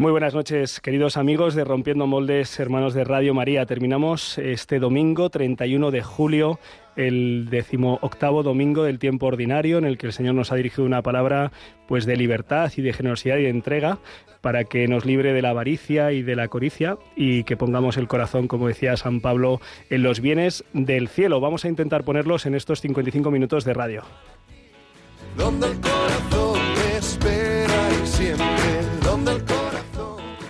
muy buenas noches, queridos amigos de Rompiendo Moldes, hermanos de Radio María. Terminamos este domingo 31 de julio, el decimoctavo domingo del tiempo ordinario, en el que el Señor nos ha dirigido una palabra pues de libertad y de generosidad y de entrega para que nos libre de la avaricia y de la coricia y que pongamos el corazón, como decía San Pablo, en los bienes del cielo. Vamos a intentar ponerlos en estos 55 minutos de radio. Donde el corazón espera y siempre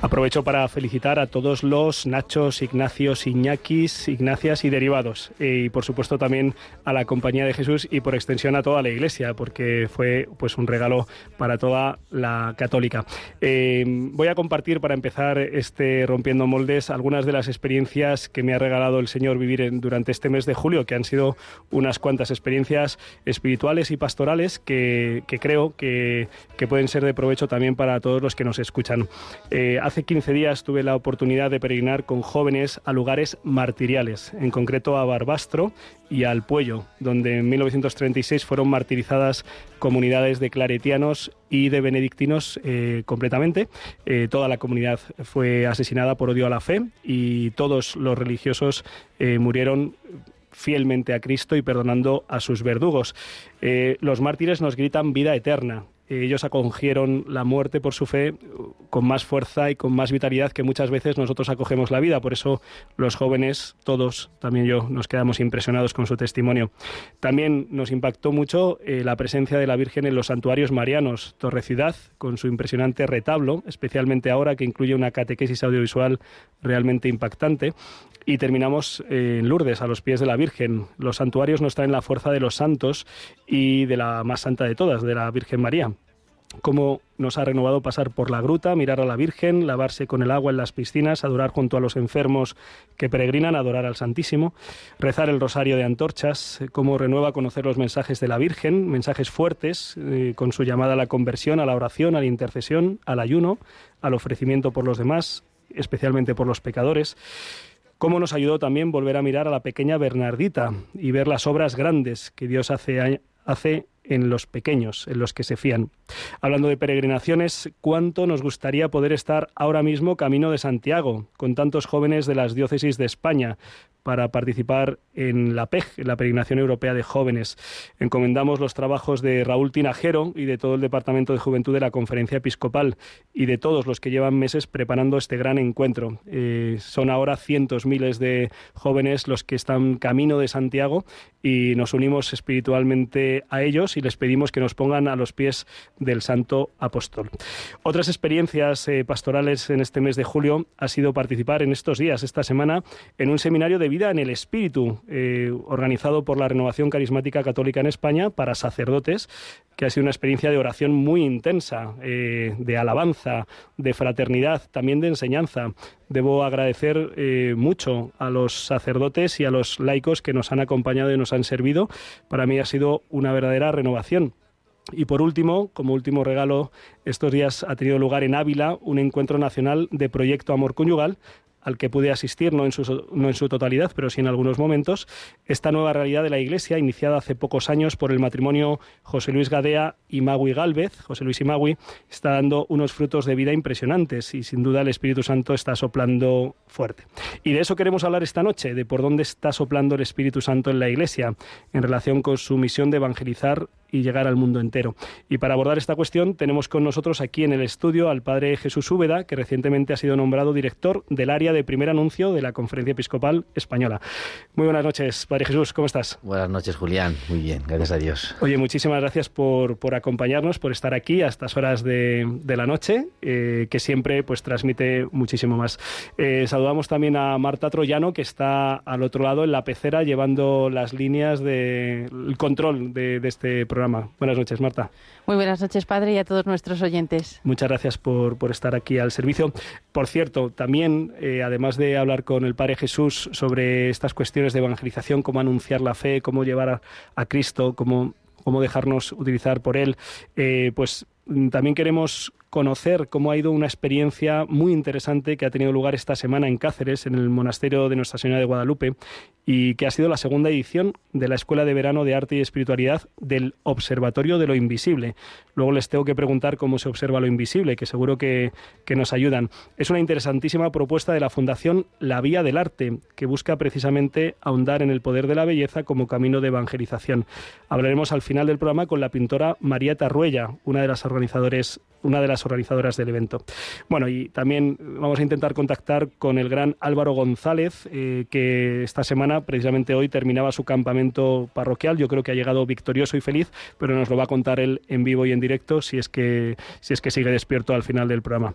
Aprovecho para felicitar a todos los Nachos, Ignacios, Iñakis, Ignacias y derivados. Y por supuesto también a la Compañía de Jesús y por extensión a toda la Iglesia, porque fue pues un regalo para toda la católica. Eh, voy a compartir para empezar este Rompiendo Moldes algunas de las experiencias que me ha regalado el Señor vivir durante este mes de julio, que han sido unas cuantas experiencias espirituales y pastorales que, creo que, pueden ser de provecho también para todos los que nos escuchan. Eh, Hace 15 días tuve la oportunidad de peregrinar con jóvenes a lugares martiriales, en concreto a Barbastro y al Puello, donde en 1936 fueron martirizadas comunidades de claretianos y de benedictinos eh, completamente. Eh, toda la comunidad fue asesinada por odio a la fe y todos los religiosos eh, murieron fielmente a Cristo y perdonando a sus verdugos. los mártires nos gritan vida eterna ellos acogieron la muerte por su fe con más fuerza y con más vitalidad que muchas veces nosotros acogemos la vida. Por eso los jóvenes, todos, también yo, nos quedamos impresionados con su testimonio. También nos impactó mucho eh, la presencia de la Virgen en los santuarios marianos, Torre Ciudad, con su impresionante retablo, especialmente ahora que incluye una catequesis audiovisual realmente impactante. Y terminamos eh, en Lourdes, a los pies de la Virgen. Los santuarios nos traen la fuerza de los santos y de la más santa de todas, de la Virgen María cómo nos ha renovado pasar por la gruta, mirar a la Virgen, lavarse con el agua en las piscinas, adorar junto a los enfermos que peregrinan, adorar al Santísimo, rezar el rosario de antorchas, cómo renueva conocer los mensajes de la Virgen, mensajes fuertes, eh, con su llamada a la conversión, a la oración, a la intercesión, al ayuno, al ofrecimiento por los demás, especialmente por los pecadores. Cómo nos ayudó también volver a mirar a la pequeña Bernardita y ver las obras grandes que Dios hace, hace en los pequeños, en los que se fían. Hablando de peregrinaciones, ¿cuánto nos gustaría poder estar ahora mismo camino de Santiago, con tantos jóvenes de las diócesis de España, para participar en la PEG, en la Peregrinación Europea de Jóvenes. Encomendamos los trabajos de Raúl Tinajero y de todo el Departamento de Juventud de la Conferencia Episcopal y de todos los que llevan meses preparando este gran encuentro. Eh, son ahora cientos, miles de jóvenes los que están camino de Santiago y nos unimos espiritualmente a ellos y les pedimos que nos pongan a los pies del Santo Apóstol. Otras experiencias eh, pastorales en este mes de julio ha sido participar en estos días, esta semana, en un seminario de vida en el Espíritu, eh, organizado por la Renovación Carismática Católica en España para sacerdotes, que ha sido una experiencia de oración muy intensa, eh, de alabanza, de fraternidad, también de enseñanza. Debo agradecer eh, mucho a los sacerdotes y a los laicos que nos han acompañado y nos han servido. Para mí ha sido una verdadera renovación. Y por último, como último regalo, estos días ha tenido lugar en Ávila un encuentro nacional de Proyecto Amor Conyugal, al que pude asistir, no en, su, no en su totalidad, pero sí en algunos momentos, esta nueva realidad de la Iglesia, iniciada hace pocos años por el matrimonio José Luis Gadea y Magui Galvez, José Luis y Magui, está dando unos frutos de vida impresionantes y sin duda el Espíritu Santo está soplando fuerte. Y de eso queremos hablar esta noche, de por dónde está soplando el Espíritu Santo en la Iglesia, en relación con su misión de evangelizar y llegar al mundo entero. Y para abordar esta cuestión tenemos con nosotros aquí en el estudio al padre Jesús Úbeda, que recientemente ha sido nombrado director del área de primer anuncio de la Conferencia Episcopal Española. Muy buenas noches, padre Jesús, ¿cómo estás? Buenas noches, Julián. Muy bien, gracias a Dios. Oye, muchísimas gracias por, por acompañarnos, por estar aquí a estas horas de, de la noche, eh, que siempre pues transmite muchísimo más. Eh, saludamos también a Marta Troyano, que está al otro lado en la pecera llevando las líneas del control de, de este programa. Buenas noches, Marta. Muy buenas noches, padre, y a todos nuestros oyentes. Muchas gracias por, estar aquí al servicio. Por cierto, también, eh, además de hablar con el Padre Jesús sobre estas cuestiones de evangelización, cómo anunciar la fe, cómo llevar a, Cristo, cómo, cómo dejarnos utilizar por Él, eh, pues también queremos conocer cómo ha ido una experiencia muy interesante que ha tenido lugar esta semana en Cáceres, en el monasterio de Nuestra Señora de Guadalupe, y que ha sido la segunda edición de la Escuela de Verano de Arte y Espiritualidad del Observatorio de lo Invisible. Luego les tengo que preguntar cómo se observa lo invisible, que seguro que, que nos ayudan. Es una interesantísima propuesta de la Fundación La Vía del Arte, que busca precisamente ahondar en el poder de la belleza como camino de evangelización. Hablaremos al final del programa con la pintora María Tarruella, una de las organizadores una de las organizadoras del evento. Bueno, y también vamos a intentar contactar con el gran Álvaro González, eh, que esta semana, precisamente hoy, terminaba su campamento parroquial. Yo creo que ha llegado victorioso y feliz, pero nos lo va a contar él en vivo y en directo si es que, si es que sigue despierto al final del programa.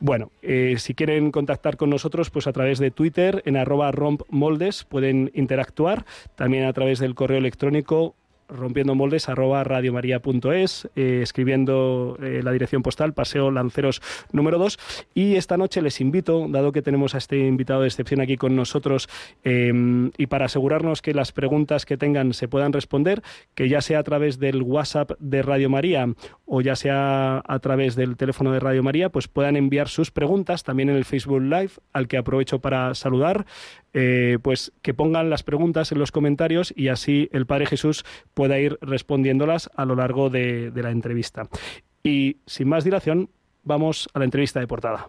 Bueno, eh, si quieren contactar con nosotros, pues a través de Twitter, en arroba rompmoldes, pueden interactuar. También a través del correo electrónico rompiendo moldes arroba radiomaria.es, eh, escribiendo eh, la dirección postal, Paseo Lanceros número 2. Y esta noche les invito, dado que tenemos a este invitado de excepción aquí con nosotros, em, y para asegurarnos que las preguntas que tengan se puedan responder, que ya sea a través del WhatsApp de Radio María o ya sea a través del teléfono de Radio María, pues puedan enviar sus preguntas también en el Facebook Live, al que aprovecho para saludar. Eh, pues que pongan las preguntas en los comentarios y así el Padre Jesús pueda ir respondiéndolas a lo largo de la entrevista. Y sin más dilación, vamos a la entrevista de portada.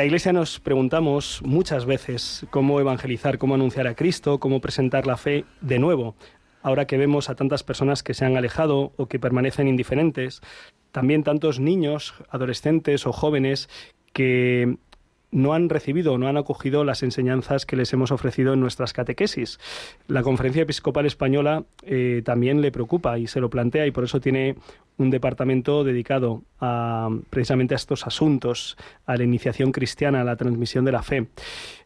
la Iglesia nos preguntamos muchas veces cómo evangelizar, cómo anunciar a Cristo, cómo presentar la fe de nuevo. Ahora que vemos a tantas personas que se han alejado o que permanecen indiferentes, también tantos niños, adolescentes o jóvenes que no han recibido o no han acogido las enseñanzas que les hemos ofrecido en nuestras catequesis. La Conferencia Episcopal Española eh, también le preocupa y se lo plantea y por eso tiene un departamento dedicado precisamente a estos asuntos, a la iniciación cristiana, a la transmisión de la fe.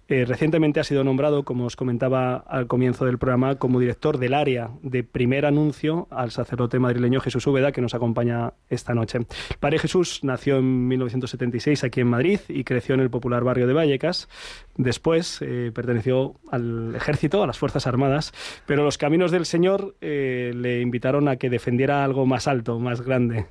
Eh, recientemente ha sido nombrado, como os comentaba al comienzo del programa, como director del área de primer anuncio al sacerdote madrileño Jesús Úbeda, que nos acompaña esta noche. padre Jesús nació en 1976 aquí en Madrid y creció en el popular barrio de Vallecas. Después eh, perteneció al ejército, a las Fuerzas Armadas, pero los caminos del Señor eh, le invitaron a que defendiera algo más alto, más grande,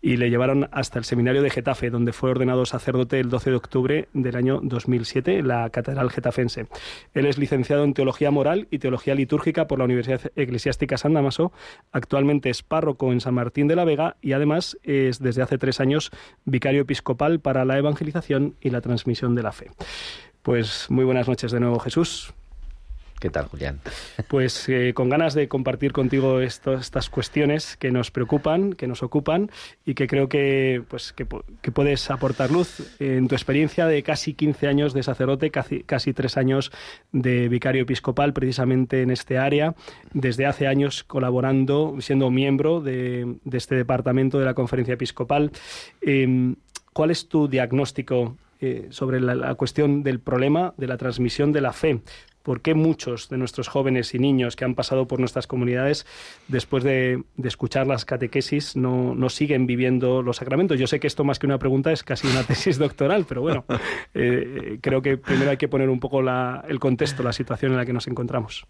y le llevaron hasta el seminario de Getafe, donde fue ordenado sacerdote el 12 de octubre del año 2007 en la Getafense. Él es licenciado en Teología Moral y Teología Litúrgica por la Universidad Eclesiástica San Damaso. Actualmente es párroco en San Martín de la Vega y además es desde hace tres años vicario episcopal para la evangelización y la transmisión de la fe. Pues muy buenas noches de nuevo, Jesús. ¿Qué tal, Julián? Pues eh, con ganas de compartir contigo estas cuestiones que nos preocupan, que nos ocupan y que creo que, pues, que, puedes aportar luz en tu experiencia de casi 15 años de sacerdote, casi, casi tres años de vicario episcopal precisamente en este área, desde hace años colaborando, siendo miembro de, este departamento de la conferencia episcopal. Em, ¿Cuál es tu diagnóstico eh, sobre la, cuestión del problema de la transmisión de la fe. ¿Por qué muchos de nuestros jóvenes y niños que han pasado por nuestras comunidades, después de, escuchar las catequesis, no, siguen viviendo los sacramentos? Yo sé que esto más que una pregunta es casi una tesis doctoral, pero bueno, eh, creo que primero hay que poner un poco el contexto, la situación en la que nos encontramos.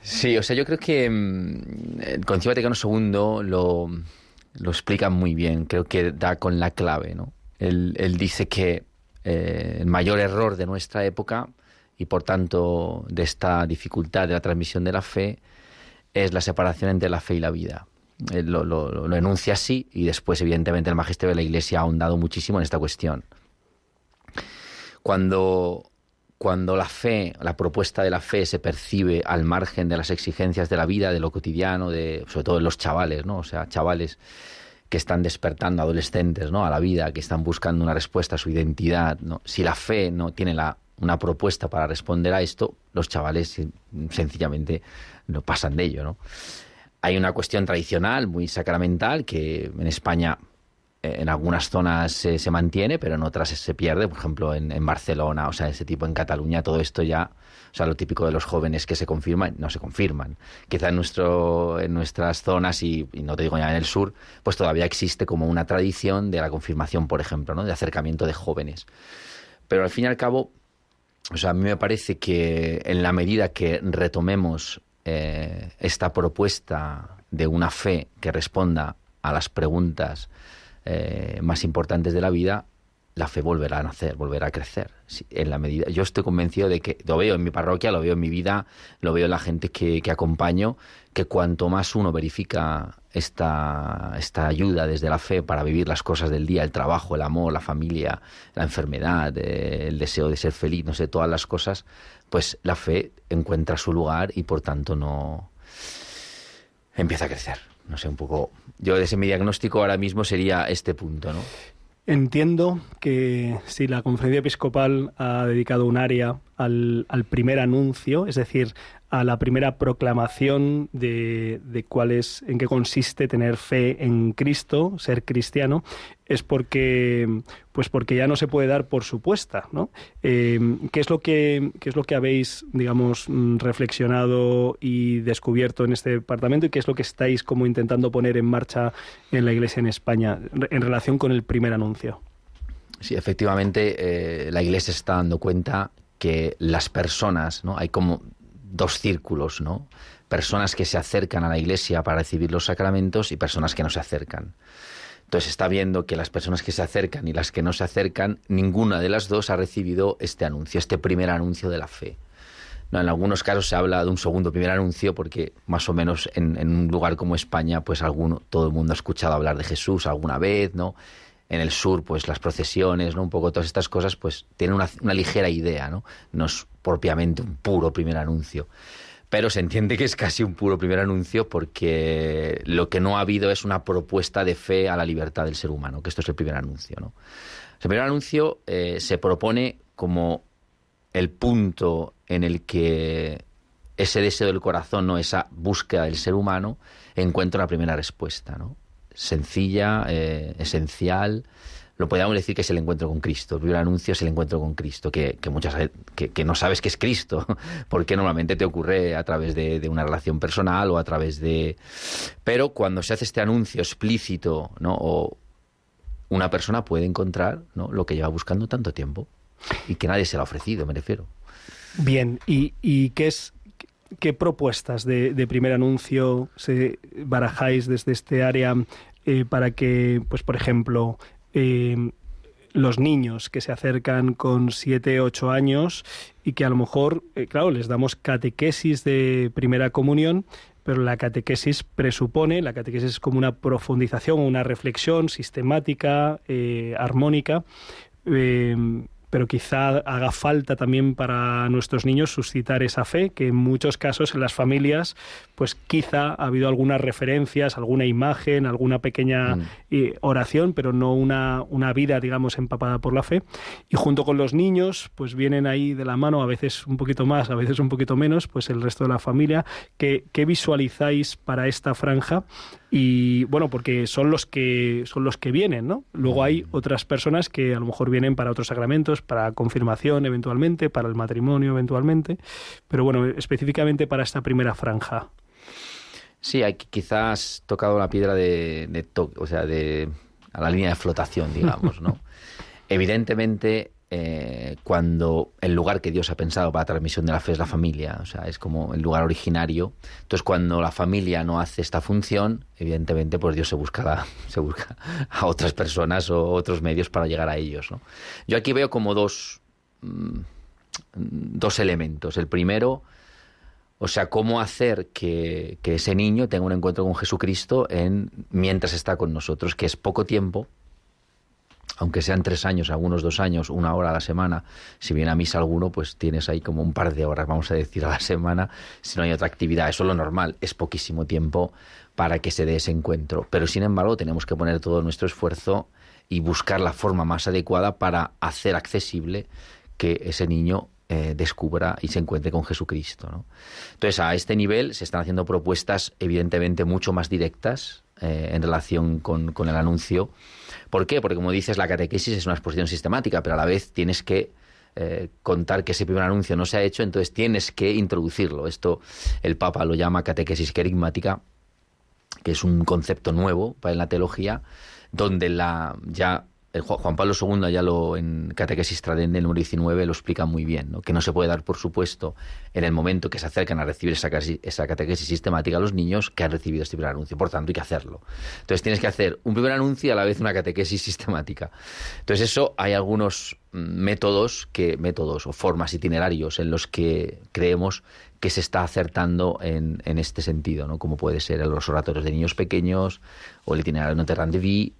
Sí, o sea, yo creo que mm, el Concilio Vaticano II lo, lo explica muy bien, creo que da con la clave, ¿no? Él, dice que eh, el mayor error de nuestra época y por tanto de esta dificultad de la transmisión de la fe es la separación entre la fe y la vida. Él lo, enuncia así y después evidentemente el magisterio de la Iglesia ha ahondado muchísimo en esta cuestión. Cuando cuando la fe, la propuesta de la fe se percibe al margen de las exigencias de la vida, de lo cotidiano, de, sobre todo en los chavales, ¿no? O sea, chavales que están despertando, adolescentes, ¿no? A la vida, que están buscando una respuesta a su identidad. Si la fe no tiene la, una propuesta para responder a esto, los chavales sencillamente no pasan de ello, ¿no? Hay una cuestión tradicional, muy sacramental, que en España en algunas zonas se, mantiene, pero en otras se pierde, por ejemplo en, Barcelona, o sea, ese tipo en Cataluña, todo esto ya, o sea, lo típico de los jóvenes que se confirman, no se confirman. Quizá en, nuestro, en nuestras zonas, y, no te digo ya en el sur, pues todavía existe como una tradición de la confirmación, por ejemplo, ¿no? de acercamiento de jóvenes. Pero al fin y al cabo, o sea, a mí me parece que en la medida que retomemos eh, esta propuesta de una fe que responda a las preguntas eh, más importantes de la vida, la fe volverá a nacer, volverá a crecer. En la medida, yo estoy convencido de que lo veo en mi parroquia, lo veo en mi vida, lo veo en la gente que, que acompaño, que cuanto más uno verifica esta, esta ayuda desde la fe para vivir las cosas del día, el trabajo, el amor, la familia, la enfermedad, eh, el deseo de ser feliz, no sé, todas las cosas, pues la fe encuentra su lugar y por tanto no empieza a crecer no sé, un poco... Yo desde mi diagnóstico ahora mismo sería este punto, ¿no? Entiendo que si la conferencia episcopal ha dedicado un área al, al primer anuncio, es decir, a la primera proclamación de, de, cuál es, en qué consiste tener fe en Cristo, ser cristiano, es porque, pues porque ya no se puede dar por supuesta, ¿no? Eh, ¿qué, es lo que, ¿Qué es lo que habéis, digamos, reflexionado y descubierto en este departamento y qué es lo que estáis como intentando poner en marcha en la Iglesia en España en relación con el primer anuncio? Sí, efectivamente, eh, la Iglesia está dando cuenta que las personas, ¿no? Hay como dos círculos, ¿no? Personas que se acercan a la iglesia para recibir los sacramentos y personas que no se acercan. Entonces está viendo que las personas que se acercan y las que no se acercan, ninguna de las dos ha recibido este anuncio, este primer anuncio de la fe. No, en algunos casos se habla de un segundo primer anuncio porque más o menos en, un lugar como España, pues alguno, todo el mundo ha escuchado hablar de Jesús alguna vez, ¿no? En el sur, pues las procesiones. Un poco todas estas cosas, pues tienen una, ligera idea, ¿no? No es propiamente un puro primer anuncio. Pero se entiende que es casi un puro primer anuncio porque lo que no ha habido es una propuesta de fe a la libertad del ser humano, que esto es el primer anuncio. ¿no? El primer anuncio eh, se propone como el punto en el que ese deseo del corazón, ¿no? esa búsqueda del ser humano, encuentra una primera respuesta. ¿no? Sencilla, eh, esencial, lo podríamos decir que es el encuentro con Cristo. El anuncio es el encuentro con Cristo, que, muchas que, que, no sabes que es Cristo, porque normalmente te ocurre a través de, una relación personal o a través de... Pero cuando se hace este anuncio explícito, ¿no? O una persona puede encontrar ¿no? lo que lleva buscando tanto tiempo y que nadie se lo ha ofrecido, me refiero. Bien, ¿y, qué es qué propuestas de, primer anuncio barajáis desde este área eh, para que, pues por ejemplo, eh, los niños que se acercan con 7, 8 años y que a lo mejor, eh, claro, les damos catequesis de primera comunión, pero la catequesis presupone, la catequesis es como una profundización, una reflexión sistemática, eh, armónica, pero quizá haga falta también para nuestros niños suscitar esa fe, que en muchos casos en las familias, pues quizá ha habido algunas referencias, alguna imagen, alguna pequeña mm. eh, oración, pero no una, una vida, digamos, empapada por la fe. Y junto con los niños, pues vienen ahí de la mano, a veces un poquito más, a veces un poquito menos, pues el resto de la familia. ¿Qué, qué visualizáis para esta franja? Y bueno, porque son los que son los que vienen, ¿no? Luego hay otras personas que a lo mejor vienen para otros sacramentos, para confirmación eventualmente, para el matrimonio eventualmente, pero bueno, específicamente para esta primera franja. Sí, hay quizás tocado la piedra de, de o sea, de a la línea de flotación, digamos, ¿no? Evidentemente, eh, cuando el lugar que Dios ha pensado para la transmisión de la fe es la familia, o sea, es como el lugar originario. Entonces, cuando la familia no hace esta función, evidentemente, pues Dios se busca, a otras personas o otros medios para llegar a ellos. Yo aquí veo como dos, mm, dos elementos. El primero, o sea, cómo hacer que, ese niño tenga un encuentro con Jesucristo en, mientras está con nosotros, que es poco tiempo, aunque sean tres años, algunos dos años, una hora a la semana, si viene a misa alguno, pues tienes ahí como un par de horas, vamos a decir, a la semana, si no hay otra actividad. Eso es lo normal, es poquísimo tiempo para que se dé ese encuentro. Pero sin embargo, tenemos que poner todo nuestro esfuerzo y buscar la forma más adecuada para hacer accesible que ese niño eh, descubra y se encuentre con Jesucristo. Entonces, a este nivel se están haciendo propuestas evidentemente mucho más directas eh, en relación con, el anuncio. ¿Por qué? Porque, como dices, la catequesis es una exposición sistemática, pero a la vez tienes que eh, contar que ese primer anuncio no se ha hecho, entonces tienes que introducirlo. Esto el Papa lo llama catequesis querigmática, que es un concepto nuevo para la teología, donde la ya Juan Pablo II ya lo en Catequesis Tradende, número 19, lo explica muy bien, ¿no? que no se puede dar por supuesto en el momento que se acercan a recibir esa, esa catequesis sistemática a los niños que han recibido este primer anuncio. Por tanto, hay que hacerlo. Entonces tienes que hacer un primer anuncio y a la vez una catequesis sistemática. Entonces eso hay algunos mm, métodos, que, métodos o formas itinerarios en los que creemos que se está acertando en, en este sentido, ¿no? como puede ser los oratorios de niños pequeños o el itinerario Notre Dame de Vie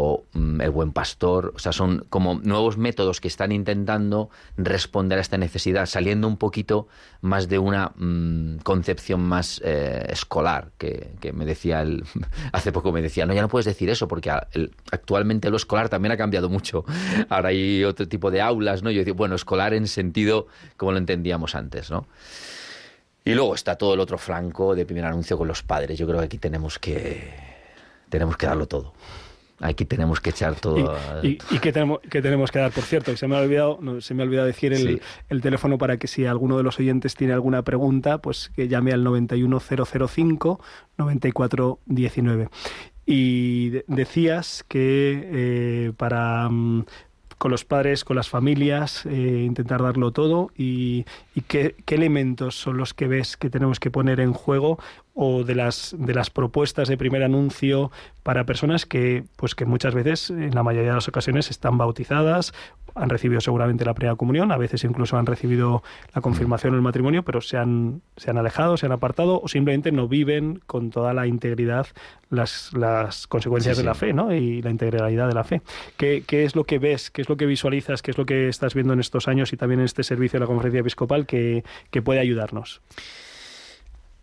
o mm, el buen pastor, o sea, son como nuevos métodos que están intentando responder a esta necesidad, saliendo un poquito más de una mm, concepción más eh, escolar, que, me decía el, hace poco me decía, no, ya no puedes decir eso, porque actualmente lo escolar también ha cambiado mucho, ahora hay otro tipo de aulas, ¿no? Yo digo, bueno, escolar en sentido como lo entendíamos antes, ¿no? Y luego está todo el otro flanco de primer anuncio con los padres. Yo creo que aquí tenemos que tenemos que darlo todo. Aquí tenemos que echar todo. ¿Y, y, qué, tenemos, que tenemos que dar? Por cierto, se me ha olvidado, se me ha olvidado decir el, el, teléfono para que si alguno de los oyentes tiene alguna pregunta, pues que llame al 91005 9419. Y decías que eh, para mm, con los padres, con las familias, eh, intentar darlo todo y, y qué, qué, elementos son los que ves que tenemos que poner en juego o de las, de las propuestas de primer anuncio para personas que, pues que muchas veces, en la mayoría de las ocasiones, están bautizadas, han recibido seguramente la primera comunión, a veces incluso han recibido la confirmación el matrimonio, pero se han, se han alejado, se han apartado o simplemente no viven con toda la integridad las, las consecuencias de la fe ¿no? y la integralidad de la fe. ¿Qué, ¿Qué es lo que ves, qué es lo que visualizas, qué es lo que estás viendo en estos años y también en este servicio de la conferencia episcopal que, que puede ayudarnos?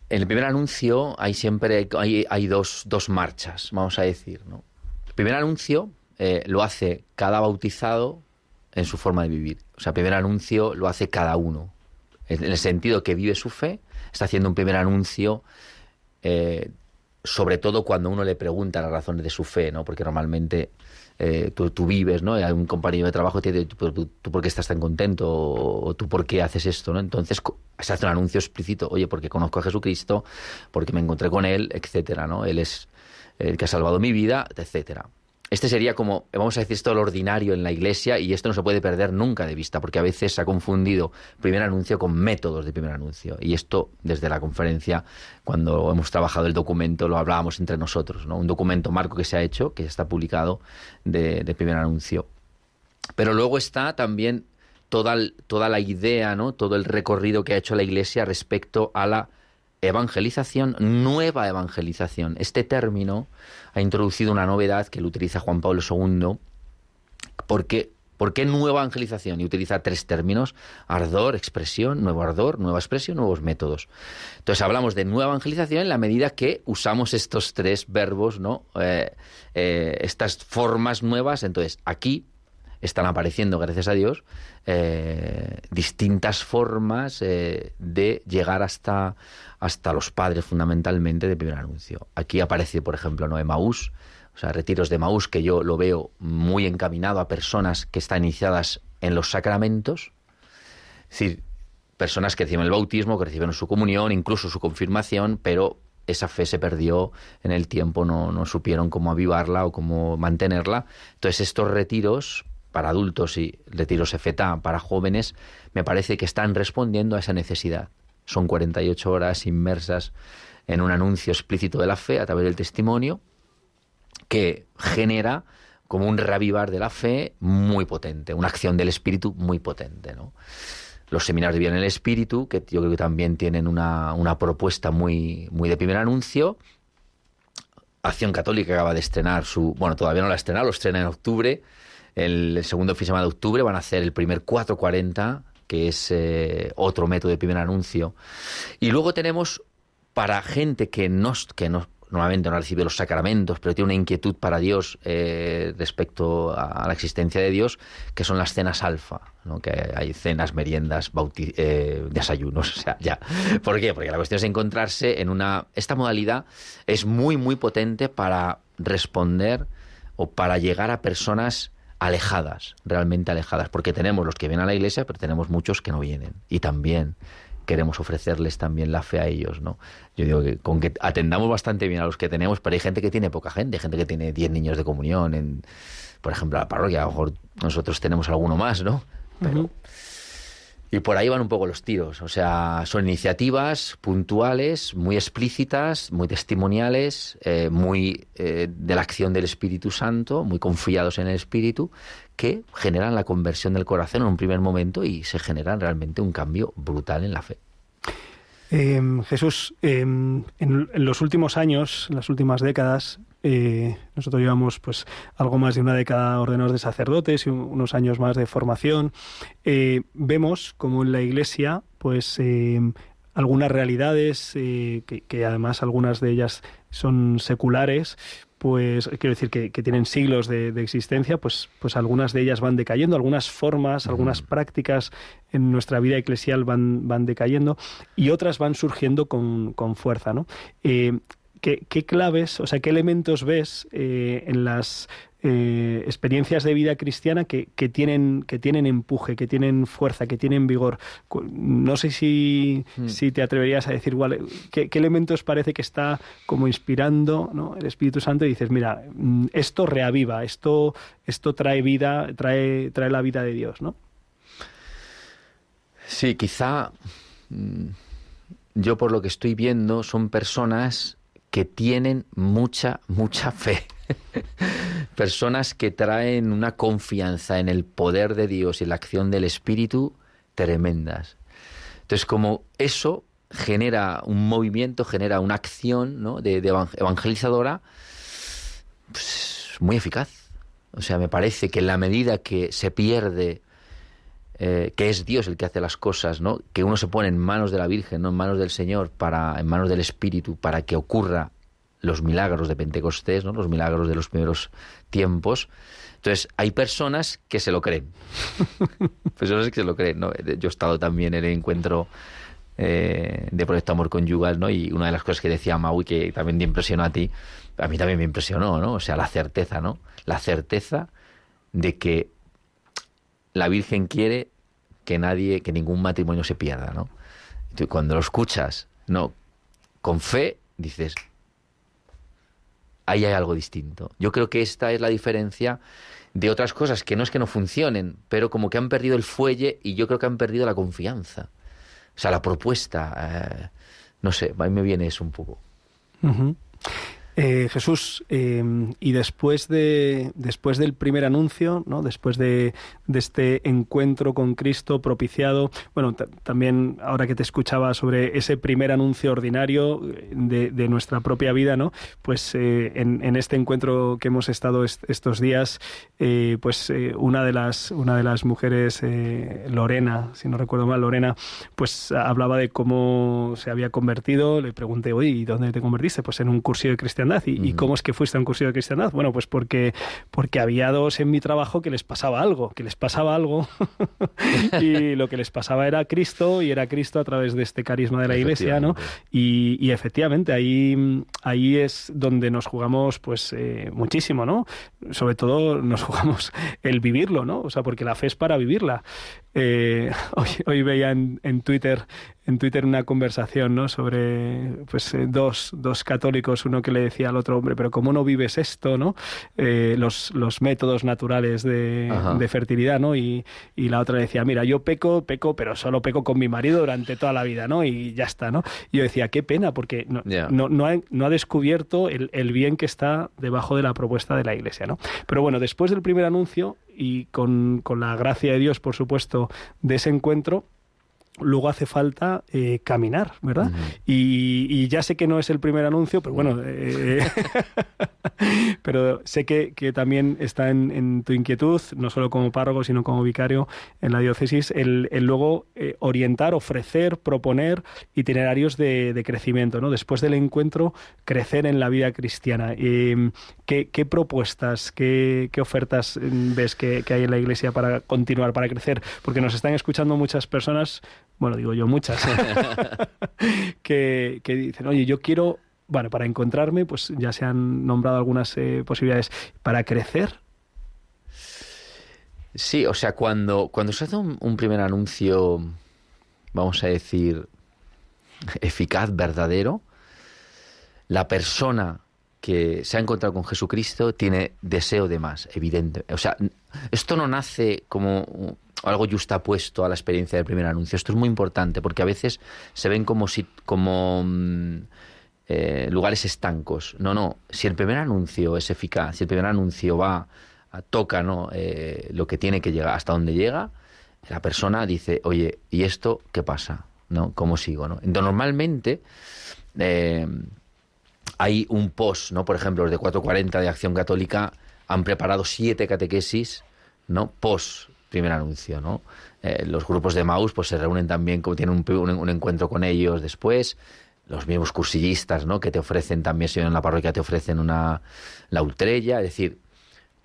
En el primer anuncio hay siempre hay, dos, dos, marchas, vamos a decir. ¿no? El primer anuncio eh, lo hace cada bautizado en su forma de vivir. O sea, el primer anuncio lo hace cada uno. En el sentido que vive su fe, está haciendo un primer anuncio, eh, sobre todo cuando uno le pregunta las razones de su fe, ¿no? Porque normalmente eh, tú, vives, ¿no? Hay un compañero de trabajo que te dice, ¿tú, por qué estás tan contento? O, tú por qué haces esto, ¿no? Entonces se hace un anuncio explícito, oye, porque conozco a Jesucristo, porque me encontré con Él, etcétera, ¿no? Él es el que ha salvado mi vida, etcétera este sería como, vamos a decir esto, lo ordinario en la iglesia y esto no se puede perder nunca de vista porque a veces se ha confundido primer anuncio con métodos de primer anuncio y esto desde la conferencia cuando hemos trabajado el documento lo hablábamos entre nosotros, ¿no? Un documento marco que se ha hecho, que está publicado de, primer anuncio. Pero luego está también toda, toda la idea, ¿no? Todo el recorrido que ha hecho la iglesia respecto a la evangelización, nueva evangelización. Este término ha introducido una novedad que lo utiliza Juan Pablo II, porque ¿Por qué nueva evangelización? Y utiliza tres términos, ardor, expresión, nuevo ardor, nueva expresión, nuevos métodos. Entonces hablamos de nueva evangelización en la medida que usamos estos tres verbos, ¿no? Eh, eh, estas formas nuevas. Entonces, aquí están apareciendo, gracias a Dios, eh, distintas formas eh, de llegar hasta, hasta los padres, fundamentalmente, de primer anuncio. Aquí aparece, por ejemplo, ¿no? Maús, o sea, retiros de Maús, que yo lo veo muy encaminado a personas que están iniciadas en los sacramentos, es decir, personas que reciben el bautismo, que reciben su comunión, incluso su confirmación, pero esa fe se perdió en el tiempo, no, no supieron cómo avivarla o cómo mantenerla. Entonces estos retiros para adultos y retiros EFETA para jóvenes, me parece que están respondiendo a esa necesidad. Son 48 horas inmersas en un anuncio explícito de la fe a través del testimonio que genera como un reavivar de la fe muy potente, una acción del espíritu muy potente. Los seminarios de vida en el espíritu, que yo creo que también tienen una, una propuesta muy, muy de primer anuncio. Acción Católica acaba de estrenar su. Bueno, todavía no la ha lo estrena en octubre. El, segundo fin de semana de octubre van a hacer el primer 440, que es eh, otro método de primer anuncio. Y luego tenemos para gente que no, que no, normalmente no recibe los sacramentos, pero tiene una inquietud para Dios eh, respecto a, la existencia de Dios, que son las cenas alfa, que hay cenas, meriendas, eh, desayunos, o sea, ya. ¿Por qué? Porque la cuestión es encontrarse en una... Esta modalidad es muy, muy potente para responder o para llegar a personas alejadas, realmente alejadas, porque tenemos los que vienen a la iglesia, pero tenemos muchos que no vienen. Y también queremos ofrecerles también la fe a ellos, ¿no? Yo digo que con que atendamos bastante bien a los que tenemos, pero hay gente que tiene poca gente, hay gente que tiene 10 niños de comunión en, por ejemplo, la parroquia, a lo mejor nosotros tenemos alguno más, ¿no? Pero, Y por ahí van un poco los tiros, o sea, son iniciativas puntuales, muy explícitas, muy testimoniales, eh, muy eh, de la acción del Espíritu Santo, muy confiados en el Espíritu, que generan la conversión del corazón en un primer momento y se generan realmente un cambio brutal en la fe. Em, Jesús, em, en, los últimos años, en las últimas décadas, eh, nosotros llevamos pues algo más de una década ordenados de sacerdotes y unos años más de formación. Eh, vemos como en la Iglesia, pues em, algunas realidades, eh, que, además algunas de ellas son seculares, pues quiero decir que, tienen siglos de, existencia, pues, pues algunas de ellas van decayendo, algunas formas, algunas prácticas en nuestra vida eclesial van, van decayendo y otras van surgiendo con, con fuerza, ¿no? Eh, ¿qué, claves, o sea, qué elementos ves eh, en las eh, experiencias de vida cristiana que, tienen, que tienen empuje, que tienen fuerza, que tienen vigor. No sé si, hmm. si te atreverías a decir, igual, ¿qué, elementos parece que está como inspirando el Espíritu Santo y dices, mira, mm, esto reaviva, esto, esto trae vida, trae, trae la vida de Dios, ¿no? Sí, quizá mm, yo por lo que estoy viendo son personas que tienen mucha, mucha fe. Personas que traen una confianza en el poder de Dios y la acción del Espíritu tremendas. Entonces, como eso genera un movimiento, genera una acción ¿no? de, evangelizadora pues, muy eficaz. O sea, me parece que en la medida que se pierde eh, que es Dios el que hace las cosas, ¿no? Que uno se pone en manos de la Virgen, no en manos del Señor, para, en manos del Espíritu, para que ocurra los milagros de Pentecostés, ¿no? los milagros de los primeros tiempos. Entonces, hay personas que se lo creen. personas que se lo creen. ¿no? Yo he estado también en el encuentro eh, de Proyecto Amor Conyugal, ¿no? Y una de las cosas que decía Maui, que también te impresionó a ti, a mí también me impresionó, ¿no? O sea, la certeza, ¿no? La certeza de que la Virgen quiere que nadie, que ningún matrimonio se pierda, ¿no? cuando lo escuchas, no, con fe, dices, ahí hay algo distinto. Yo creo que esta es la diferencia de otras cosas que no es que no funcionen, pero como que han perdido el fuelle y yo creo que han perdido la confianza. O sea, la propuesta. Eh, no sé, a mí me viene eso un poco. Eh, Jesús, em, y después, de, después del primer anuncio, ¿no? después de, este encuentro con Cristo propiciado, bueno, también ahora que te escuchaba sobre ese primer anuncio ordinario eh, de, nuestra propia vida, ¿no? pues eh, en, este encuentro que hemos estado estos días, pues una, de las, una de las mujeres, Lorena, si no recuerdo mal, Lorena, pues hablaba de cómo se había convertido, le pregunté, oye, ¿y dónde te convertiste? Pues en un curso de cristianismo cristiandad. ¿Y, cómo es que fuiste a un cursillo de cristiandad? Bueno, pues porque, porque había dos en mi trabajo que les pasaba algo, que les pasaba algo y lo que les pasaba era Cristo y era Cristo a través de este carisma de la iglesia, ¿no? Y, efectivamente ahí, ahí es donde nos jugamos pues eh, muchísimo, ¿no? Sobre todo nos jugamos el vivirlo, ¿no? O sea, porque la fe es para vivirla. Eh, hoy, hoy, veía en, en, Twitter en Twitter una conversación ¿no? sobre pues, eh, dos, dos, católicos, uno que le decía al otro hombre, pero ¿cómo no vives esto? ¿no? Eh, los, los, métodos naturales de, de fertilidad, ¿no? Y, y, la otra decía, mira, yo peco, peco, pero solo peco con mi marido durante toda la vida, ¿no? Y ya está, ¿no? Y yo decía, qué pena, porque no, no, no, ha, no ha descubierto el, el bien que está debajo de la propuesta de la Iglesia, ¿no? Pero bueno, después del primer anuncio, y con, con la gracia de Dios, por supuesto, de ese encuentro, luego hace falta eh, caminar, ¿verdad? y, ya sé que no es el primer anuncio, pero bueno, eh, pero sé que, también está en, tu inquietud, no solo como párroco, sino como vicario en la diócesis, el, luego eh, orientar, ofrecer, proponer itinerarios de, crecimiento, ¿no? Después del encuentro, crecer en la vida cristiana. ¿qué, propuestas, qué, ofertas ves que, que hay en la Iglesia para continuar, para crecer? Porque nos están escuchando muchas personas bueno, digo yo muchas, que, dicen, oye, yo quiero, bueno, para encontrarme, pues ya se han nombrado algunas eh, posibilidades, para crecer. Sí, o sea, cuando, cuando se hace un, primer anuncio, vamos a decir, eficaz, verdadero, la persona que se ha encontrado con Jesucristo tiene deseo de más, evidente. O sea, esto no nace como algo justapuesto a la experiencia del primer anuncio. Esto es muy importante porque a veces se ven como si como mm, eh, lugares estancos. No, no. Si el primer anuncio es eficaz, si el primer anuncio va toca no eh, lo que tiene que llegar hasta donde llega, la persona dice, oye, ¿y esto qué pasa? ¿No? ¿Cómo sigo? ¿no? Entonces, normalmente eh, hay un post, ¿no? Por ejemplo, los de 440 de Acción Católica han preparado siete catequesis, ¿no? Post primer anuncio, ¿no? Eh, los grupos de Maus pues se reúnen también, tienen un, encuentro con ellos después, los mismos cursillistas, ¿no? Que te ofrecen también, si en la parroquia te ofrecen una la ultrella, es decir,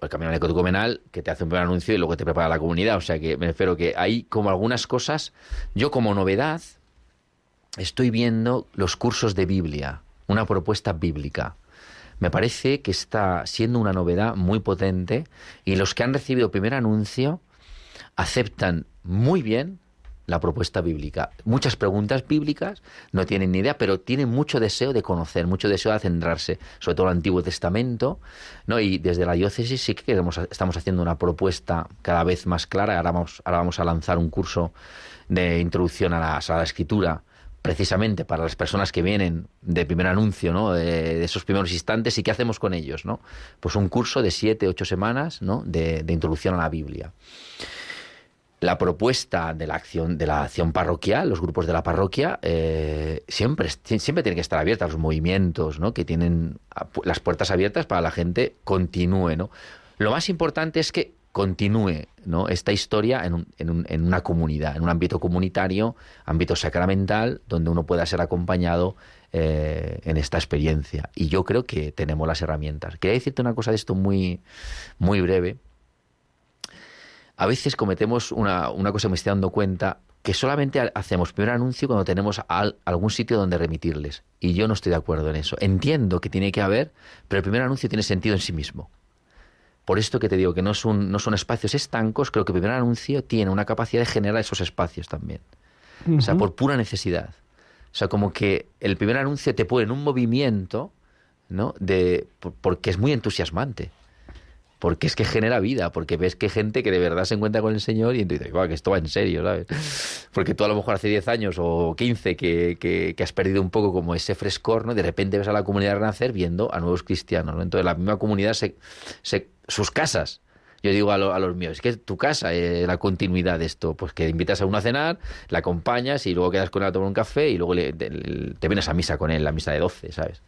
el camino ecotumenal que te hace un primer anuncio y luego te prepara la comunidad, o sea que me refiero que hay como algunas cosas, yo como novedad estoy viendo los cursos de Biblia, una propuesta bíblica me parece que está siendo una novedad muy potente y los que han recibido primer anuncio aceptan muy bien la propuesta bíblica. Muchas preguntas bíblicas, no tienen ni idea, pero tienen mucho deseo de conocer, mucho deseo de centrarse, sobre todo el Antiguo Testamento, ¿no? Y desde la diócesis sí que queremos, estamos haciendo una propuesta cada vez más clara. Ahora vamos, ahora vamos a lanzar un curso de introducción a la, a la escritura precisamente para las personas que vienen de primer anuncio, ¿no? De, esos primeros instantes, ¿y qué hacemos con ellos, no? Pues un curso de siete, ocho semanas, ¿no? De introducción a la Biblia la propuesta de la acción de la acción parroquial, los grupos de la parroquia, eh, siempre, siempre tienen que estar abiertas, los movimientos, ¿no? que tienen las puertas abiertas para la gente continúe. ¿no? Lo más importante es que continúe ¿no? esta historia en, en, una comunidad, en un ámbito comunitario, ámbito sacramental, donde uno pueda ser acompañado eh, en esta experiencia. Y yo creo que tenemos las herramientas. Quería decirte una cosa de esto muy, muy breve a veces cometemos una, cosa que me estoy dando cuenta, que solamente hacemos primer anuncio cuando tenemos algún sitio donde remitirles. Y yo no estoy de acuerdo en eso. Entiendo que tiene que haber, pero el primer anuncio tiene sentido en sí mismo. Por esto que te digo que no son, no son espacios estancos, creo que el primer anuncio tiene una capacidad de generar esos espacios también. O sea, por pura necesidad. O sea, como que el primer anuncio te pone en un movimiento, ¿no? De, porque es muy entusiasmante porque es que genera vida, porque ves que gente que de verdad se encuentra con el Señor y entonces dices, que esto va en serio, ¿sabes? Porque tú a lo mejor hace 10 años o 15 que, que, has perdido un poco como ese frescor, ¿no? De repente ves a la comunidad renacer viendo a nuevos cristianos, ¿no? Entonces la misma comunidad, se, sus casas, yo digo a, los míos, es que tu casa es la continuidad de esto, pues que invitas a uno a cenar, la acompañas y luego quedas con él a tomar un café y luego te, vienes a misa con él, la misa de 12, ¿sabes?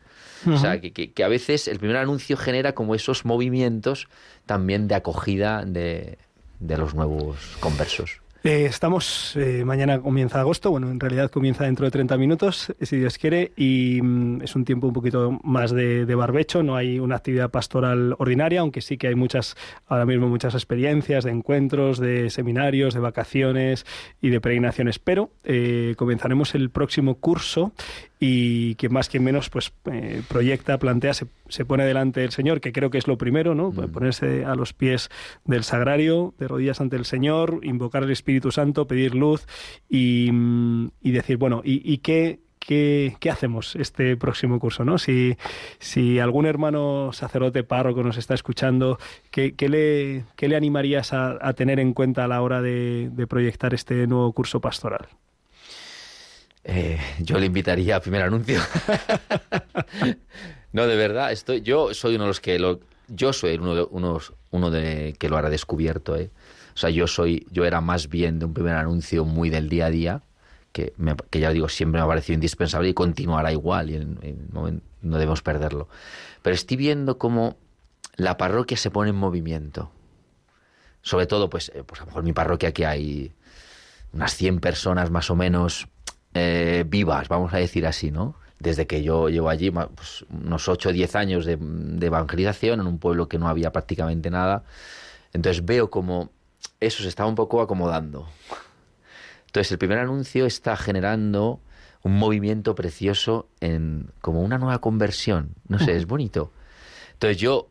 O sea, que, a veces el primer anuncio genera como esos movimientos también de acogida de, los nuevos conversos. Eh, estamos, eh, mañana comienza agosto, bueno, en realidad comienza dentro de 30 minutos, si Dios quiere, y mm, es un tiempo un poquito más de, barbecho, no hay una actividad pastoral ordinaria, aunque sí que hay muchas, ahora mismo muchas experiencias de encuentros, de seminarios, de vacaciones y de peregrinaciones, pero eh, comenzaremos el próximo curso y que más que menos pues eh, proyecta, plantea, se, se, pone delante del Señor, que creo que es lo primero, ¿no? Mm. Ponerse a los pies del sagrario, de rodillas ante el Señor, invocar el Espíritu Santo, pedir luz y, y decir, bueno, ¿y, y qué, ¿Qué, ¿qué, hacemos este próximo curso? ¿no? Si, si algún hermano sacerdote párroco nos está escuchando, ¿qué, qué, le, qué le, animarías a, a, tener en cuenta a la hora de, de proyectar este nuevo curso pastoral? Eh, yo le invitaría a primer anuncio. no, de verdad, estoy, yo soy uno de los que lo, yo soy uno de, unos, uno de que lo hará descubierto, ¿eh? O sea, yo soy, yo era más bien de un primer anuncio muy del día a día, que, me, que ya digo, siempre me ha parecido indispensable y continuará igual, y no debemos perderlo. Pero estoy viendo cómo la parroquia se pone en movimiento. Sobre todo, pues, eh, pues a lo mejor mi parroquia que hay unas 100 personas más o menos eh, vivas, vamos a decir así, ¿no? Desde que yo llevo allí pues, unos 8 o 10 años de, evangelización en un pueblo que no había prácticamente nada. Entonces veo como eso se está un poco acomodando. Entonces el primer anuncio está generando un movimiento precioso en como una nueva conversión. No sé, es bonito. Entonces yo,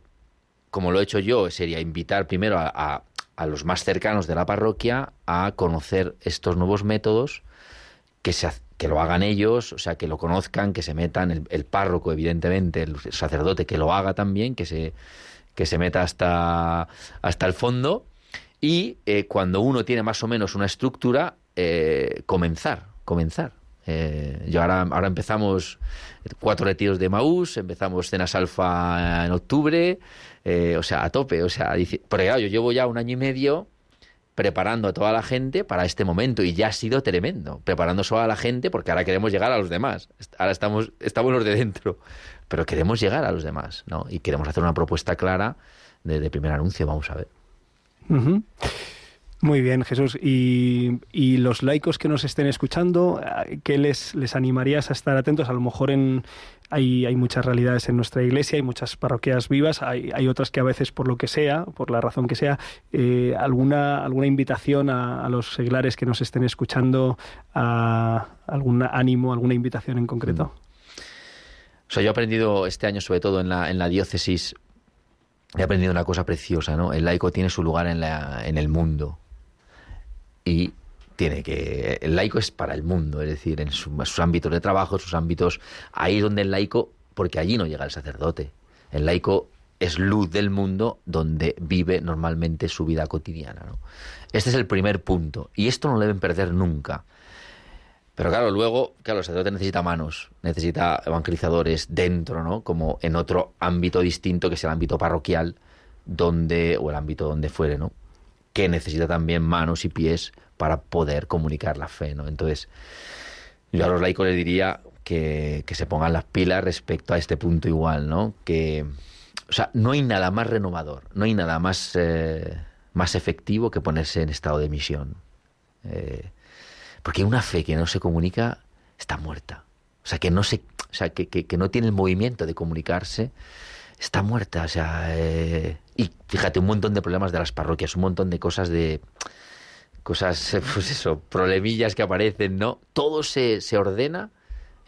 como lo he hecho yo, sería invitar primero a, a los más cercanos de la parroquia a conocer estos nuevos métodos que, se, que lo hagan ellos, o sea, que lo conozcan, que se metan, el, el, párroco, evidentemente, el sacerdote, que lo haga también, que se, que se meta hasta, hasta el fondo. Y eh, cuando uno tiene más o menos una estructura, eh, comenzar, comenzar. Eh, yo ahora, ahora empezamos cuatro retiros de Maús, empezamos cenas alfa en octubre, o sea, a tope, o sea, porque claro, yo llevo ya un año y medio preparando a toda la gente para este momento y ya ha sido tremendo, preparando solo a la gente porque ahora queremos llegar a los demás. Ahora estamos, estamos los de dentro, pero queremos llegar a los demás, ¿no? Y queremos hacer una propuesta clara de, de primer anuncio, vamos a ver. Muy bien, Jesús. Y, los laicos que nos estén escuchando, ¿qué les, animarías a estar atentos? A lo mejor en, hay, hay muchas realidades en nuestra iglesia, hay muchas parroquias vivas, hay, otras que a veces por lo que sea, por la razón que sea, eh, alguna, alguna invitación a, los seglares que nos estén escuchando, algún ánimo, alguna invitación en concreto. Mm. O sea, yo he aprendido este año, sobre todo en la, en la diócesis, he aprendido una cosa preciosa, ¿no? El laico tiene su lugar en, la, en el mundo y tiene que el laico es para el mundo, es decir, en su, sus ámbitos de trabajo, sus ámbitos ahí donde el laico, porque allí no llega el sacerdote. El laico es luz del mundo donde vive normalmente su vida cotidiana. ¿no? Este es el primer punto y esto no lo deben perder nunca. Pero claro, luego, claro, el sacerdote necesita manos, necesita evangelizadores dentro, ¿no? Como en otro ámbito distinto que es el ámbito parroquial, donde o el ámbito donde fuere, ¿no? Que necesita también manos y pies para poder comunicar la fe, ¿no? Entonces, yo a los laicos les diría que, que se pongan las pilas respecto a este punto igual, ¿no? Que, o sea, no hay nada más renovador, no hay nada más, eh, más efectivo que ponerse en estado de misión. Eh, porque una fe que no se comunica está muerta. O sea, que no, se, o sea, que, que, que no tiene el movimiento de comunicarse, está muerta. O sea, eh, y fíjate, un montón de problemas de las parroquias, un montón de cosas de cosas, pues eso, problemillas que aparecen, ¿no? Todo se, se ordena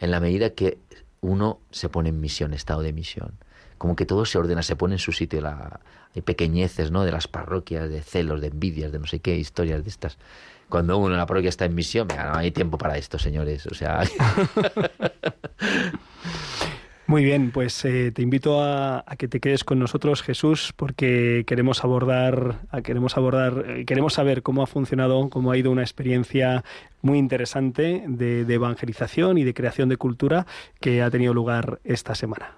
en la medida que uno se pone en misión, estado de misión. Como que todo se ordena, se pone en su sitio. La, hay pequeñeces, ¿no? De las parroquias, de celos, de envidias, de no sé qué, historias de estas. Cuando uno en la parroquia está en misión, mira, no hay tiempo para esto, señores. O sea. Muy bien, pues eh, te invito a, que te quedes con nosotros, Jesús, porque queremos abordar, queremos abordar, eh, queremos saber cómo ha funcionado, cómo ha ido una experiencia muy interesante de evangelización y de creación de cultura que ha tenido lugar esta semana.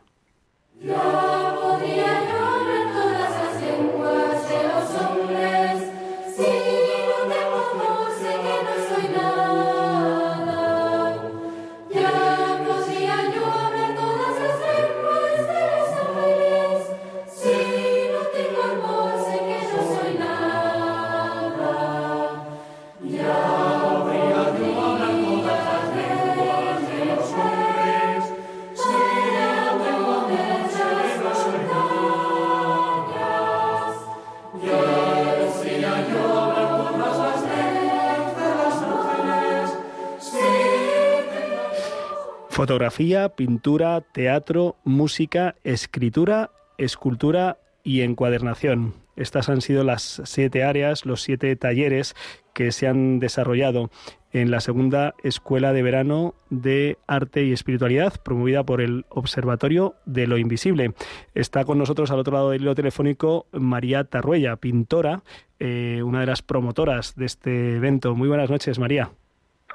Fotografía, pintura, teatro, música, escritura, escultura y encuadernación. Estas han sido las siete áreas, los siete talleres que se han desarrollado en la segunda Escuela de Verano de Arte y Espiritualidad, promovida por el Observatorio de lo Invisible. Está con nosotros al otro lado del hilo telefónico María Tarruella, pintora, eh, una de las promotoras de este evento. Muy buenas noches, María.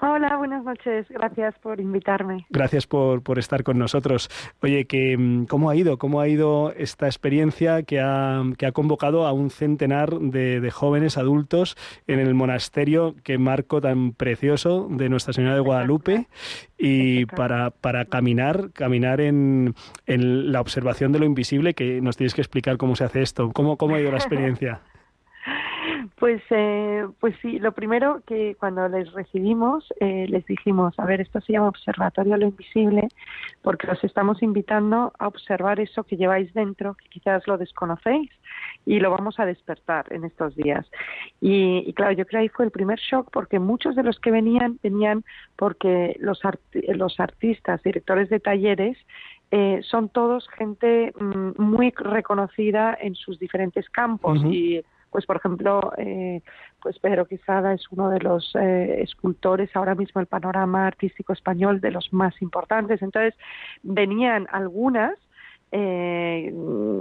Hola, buenas noches. Gracias por invitarme. Gracias por, por estar con nosotros. Oye, que, mm, ¿cómo ha ido? ¿Cómo ha ido esta experiencia que ha, que ha convocado a un centenar de, jóvenes adultos en el monasterio, que marco tan precioso de Nuestra Señora de Guadalupe, y para, para caminar, caminar en, en la observación de lo invisible, que nos tienes que explicar cómo se hace esto. ¿Cómo, cómo ha ido la experiencia? Pues, eh, pues sí, lo primero que cuando les recibimos eh, les dijimos, a ver, esto se llama Observatorio lo Invisible, porque os estamos invitando a observar eso que lleváis dentro, que quizás lo desconocéis, y lo vamos a despertar en estos días. Y, claro, yo creo que ahí fue el primer shock, porque muchos de los que venían venían porque los, los artistas, directores de talleres, eh, son todos gente mm, muy reconocida en sus diferentes campos y pues por ejemplo, eh, pues Pedro Quizada es uno de los eh, escultores ahora mismo el panorama artístico español de los más importantes. Entonces venían algunas eh,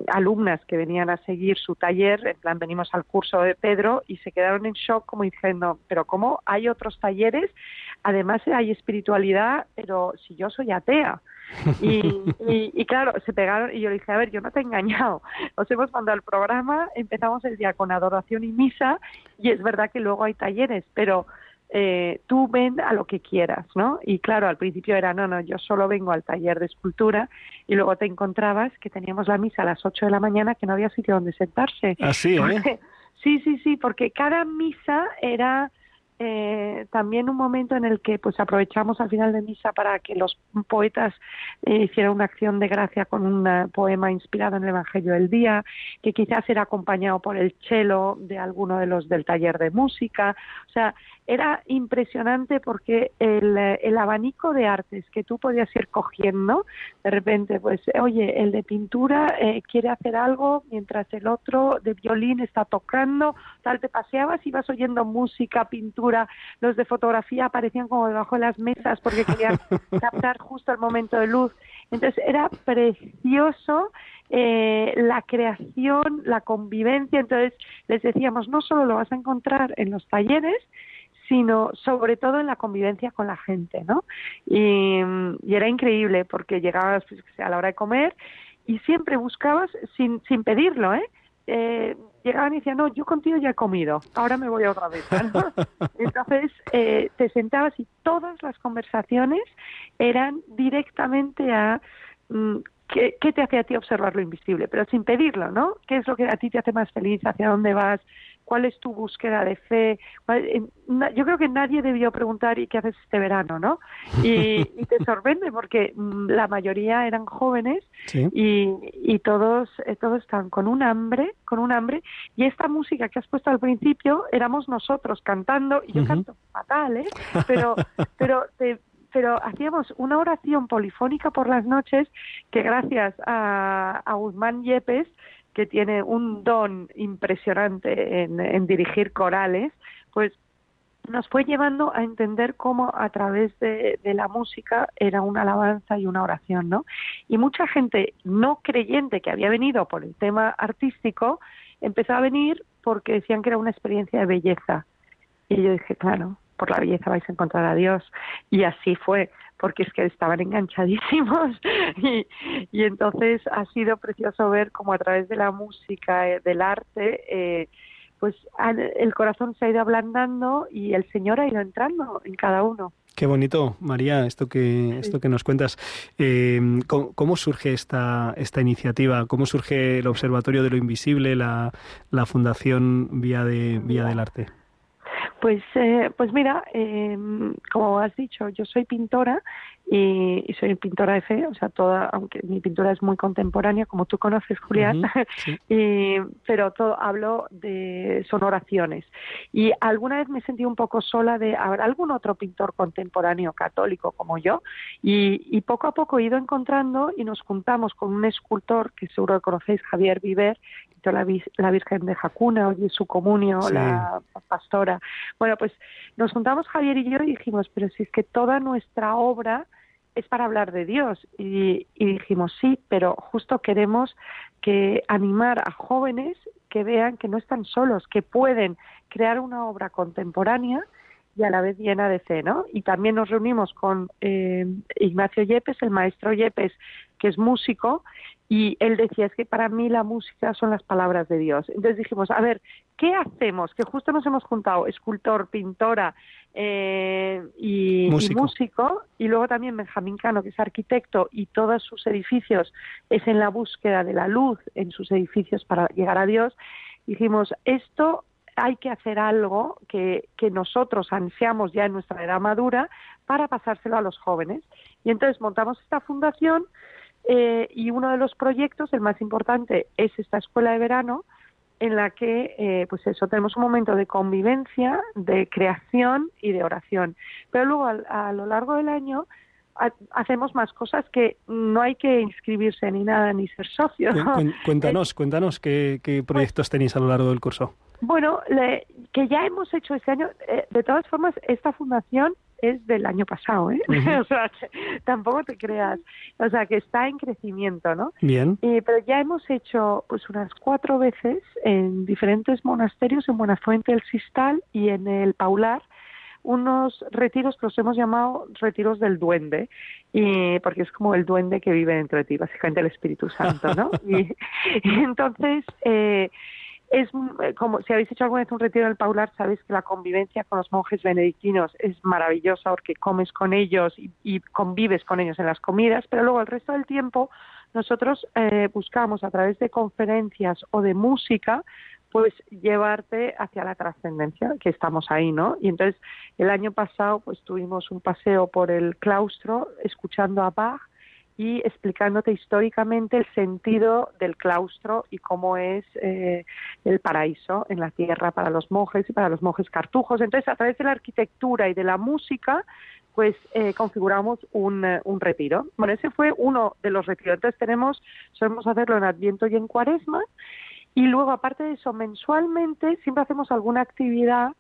alumnas que venían a seguir su taller, en plan venimos al curso de Pedro y se quedaron en shock como diciendo, pero ¿cómo hay otros talleres? Además hay espiritualidad, pero si yo soy atea. Y, claro, se pegaron y yo le dije, a ver, yo no te he engañado. Nos hemos mandado el programa, empezamos el día con adoración y misa y es verdad que luego hay talleres, pero eh, tú ven a lo que quieras, ¿no? Y claro, al principio era, no, no, yo solo vengo al taller de escultura y luego te encontrabas que teníamos la misa a las 8 de la mañana que no había sitio donde sentarse. Así, ¿eh? sí, sí, sí, porque cada misa era eh, también un momento en el que pues aprovechamos al final de misa para que los poetas eh, hicieran una acción de gracia con un poema inspirado en el Evangelio del día, que quizás era acompañado por el cello de alguno de los del taller de música. O sea, era impresionante porque el, el, abanico de artes que tú podías ir cogiendo, de repente, pues, oye, el de pintura eh, quiere hacer algo mientras el otro de violín está tocando, tal, te paseabas y vas oyendo música, pintura, los de fotografía aparecían como debajo de las mesas porque querían captar justo el momento de luz. Entonces era precioso eh, la creación, la convivencia. Entonces les decíamos, no solo lo vas a encontrar en los talleres, sino sobre todo en la convivencia con la gente, ¿no? Y, era increíble porque llegabas pues, a la hora de comer y siempre buscabas sin, sin pedirlo, ¿eh? eh llegaban y decían, no, yo contigo ya he comido, ahora me voy a otra vez. Entonces eh, te sentabas y todas las conversaciones eran directamente a mm, ¿qué, ¿qué, te hace a ti observar lo invisible, pero sin pedirlo, ¿no? ¿Qué es lo que a ti te hace más feliz? ¿Hacia dónde vas? Cuál es tu búsqueda de fe. Yo creo que nadie debió preguntar ¿y qué haces este verano? ¿no? Y, te sorprende porque mm, la mayoría eran jóvenes y, todos, eh, todos están con un hambre, con un hambre. Y esta música que has puesto al principio éramos nosotros cantando, y yo canto fatal, ¿eh? Pero, pero pero hacíamos una oración polifónica por las noches que gracias a, a Guzmán Yepes que tiene un don impresionante en, dirigir corales, pues nos fue llevando a entender cómo a través de, la música era una alabanza y una oración, ¿no? Y mucha gente no creyente que había venido por el tema artístico empezó a venir porque decían que era una experiencia de belleza. Y yo dije, claro, por la belleza vais a encontrar a Dios. Y así fue porque es que estaban enganchadísimos y, y entonces ha sido precioso ver cómo a través de la música, eh, del arte, eh, pues el corazón se ha ido ablandando y el Señor ha ido entrando en cada uno. Qué bonito, María, esto que esto que nos cuentas. Eh, ¿cómo, surge esta esta iniciativa? ¿Cómo surge el Observatorio de lo Invisible, la, la Fundación Vía de Vía del Arte? Pues, eh, pues mira, eh, como has dicho, yo soy pintora y, soy pintora de fe, o sea, toda, aunque mi pintura es muy contemporánea, como tú conoces, Julián, pero todo hablo de son oraciones. Y alguna vez me he sentido un poco sola de haber algún otro pintor contemporáneo católico como yo, y, y poco a poco he ido encontrando y nos juntamos con un escultor que seguro que conocéis, Javier Viver, la, la Virgen de Jacuna, oye su comunio, la pastora. Bueno, pues nos juntamos Javier y yo y dijimos, pero si es que toda nuestra obra es para hablar de Dios. Y, y dijimos, sí, pero justo queremos que animar a jóvenes que vean que no están solos, que pueden crear una obra contemporánea y a la vez llena de fe, ¿no? Y también nos reunimos con eh, Ignacio Yepes, el maestro Yepes, que es músico, y él decía, es que para mí la música son las palabras de Dios. Entonces dijimos, a ver, ¿qué hacemos? Que justo nos hemos juntado escultor, pintora eh, y, músico. y luego también Benjamín Cano, que es arquitecto, y todos sus edificios es en la búsqueda de la luz en sus edificios para llegar a Dios. Dijimos, esto hay que hacer algo que, que nosotros ansiamos ya en nuestra edad madura para pasárselo a los jóvenes. Y entonces montamos esta fundación eh, y uno de los proyectos, el más importante, es esta escuela de verano en la que, eh, pues eso, tenemos un momento de convivencia, de creación y de oración. Pero luego, a, lo largo del año, hacemos más cosas que no hay que inscribirse ni nada, ni ser socio. Cuéntanos, cuéntanos qué, qué proyectos tenéis a lo largo del curso. Bueno, que ya hemos hecho este año, eh, de todas formas, esta fundación es del año pasado, ¿eh? o sea, tampoco te creas. O sea, que está en crecimiento, ¿no? Bien. Eh, pero ya hemos hecho pues unas cuatro veces en diferentes monasterios, en Buenafuente del Sistal y en el Paular, unos retiros que los hemos llamado retiros del duende, y porque es como el duende que vive dentro de ti, básicamente el Espíritu Santo, ¿no? y, y entonces... Eh, es eh, como si habéis hecho alguna vez un retiro en el Paular, sabéis que la convivencia con los monjes benedictinos es maravillosa porque comes con ellos y, convives con ellos en las comidas, pero luego el resto del tiempo nosotros eh, buscamos a través de conferencias o de música pues llevarte hacia la trascendencia, que estamos ahí, ¿no? Y entonces el año pasado pues tuvimos un paseo por el claustro escuchando a Bach y explicándote históricamente el sentido del claustro y cómo es eh, el paraíso en la tierra para los monjes y para los monjes cartujos. Entonces, a través de la arquitectura y de la música, pues eh, configuramos un, eh, un, retiro. Bueno, ese fue uno de los retiros. Entonces tenemos, solemos hacerlo en Adviento y en Cuaresma. Y luego, aparte de eso, mensualmente siempre hacemos alguna actividad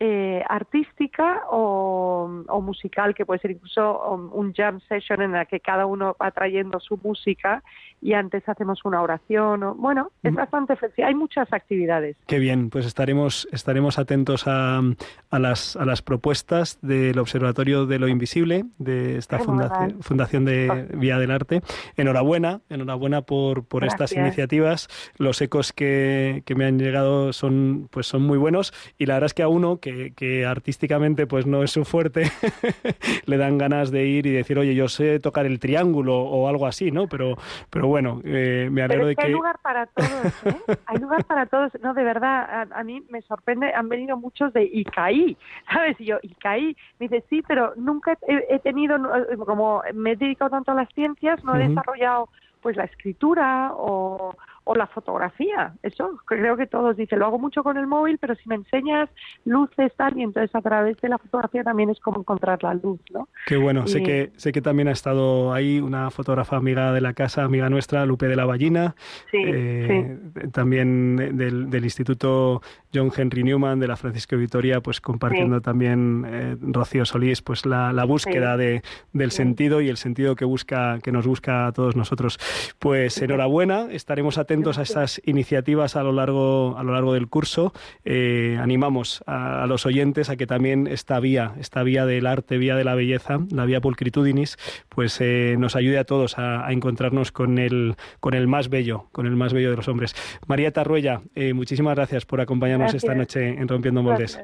eh, artística o, musical, que puede ser incluso un jam session en la que cada uno va trayendo su música y antes hacemos una oración. O, bueno, es mm. bastante flexible. Hay muchas actividades. Qué bien, pues estaremos, estaremos atentos a, a, las, a las propuestas del Observatorio de lo Invisible, de esta fundación, fundación de Vía del Arte. Enhorabuena, enhorabuena por, por estas iniciativas. Los ecos que, que me han llegado son, pues son muy buenos y la verdad es que a uno que, artísticamente pues no es su fuerte, le dan ganas de ir y decir, oye, yo sé tocar el triángulo o algo así, ¿no? Pero, pero bueno, eh, me alegro de que... Hay lugar para todos, ¿eh? Hay lugar para todos. No, de verdad, a, mí me sorprende, han venido muchos de ICAI, ¿sabes? Y yo, ICAI, me dice, sí, pero nunca he, tenido, como me he dedicado tanto a las ciencias, no he desarrollado pues la escritura o o la fotografía. Eso creo que todos dicen, lo hago mucho con el móvil, pero si me enseñas luces tal y entonces a través de la fotografía también es como encontrar la luz, ¿no? Qué bueno, sé que sé que también ha estado ahí una fotógrafa amiga de la casa, amiga nuestra, Lupe de la Ballina, sí, eh, también del, del, Instituto John Henry Newman de la Francisco Vitoria, pues compartiendo también eh, Rocío Solís, pues la, la búsqueda de, del sentido y el sentido que busca que nos busca a todos nosotros. Pues enhorabuena, estaremos atentos a estas iniciativas a lo largo, a lo largo del curso. Eh, animamos a, los oyentes a que también esta vía, esta vía del arte, vía de la belleza, la vía pulcritudinis, pues eh, nos ayude a todos a, encontrarnos con el, con el más bello, con el más bello de los hombres. María Tarruella, eh, muchísimas gracias por acompañarnos esta noche en Rompiendo Moldes.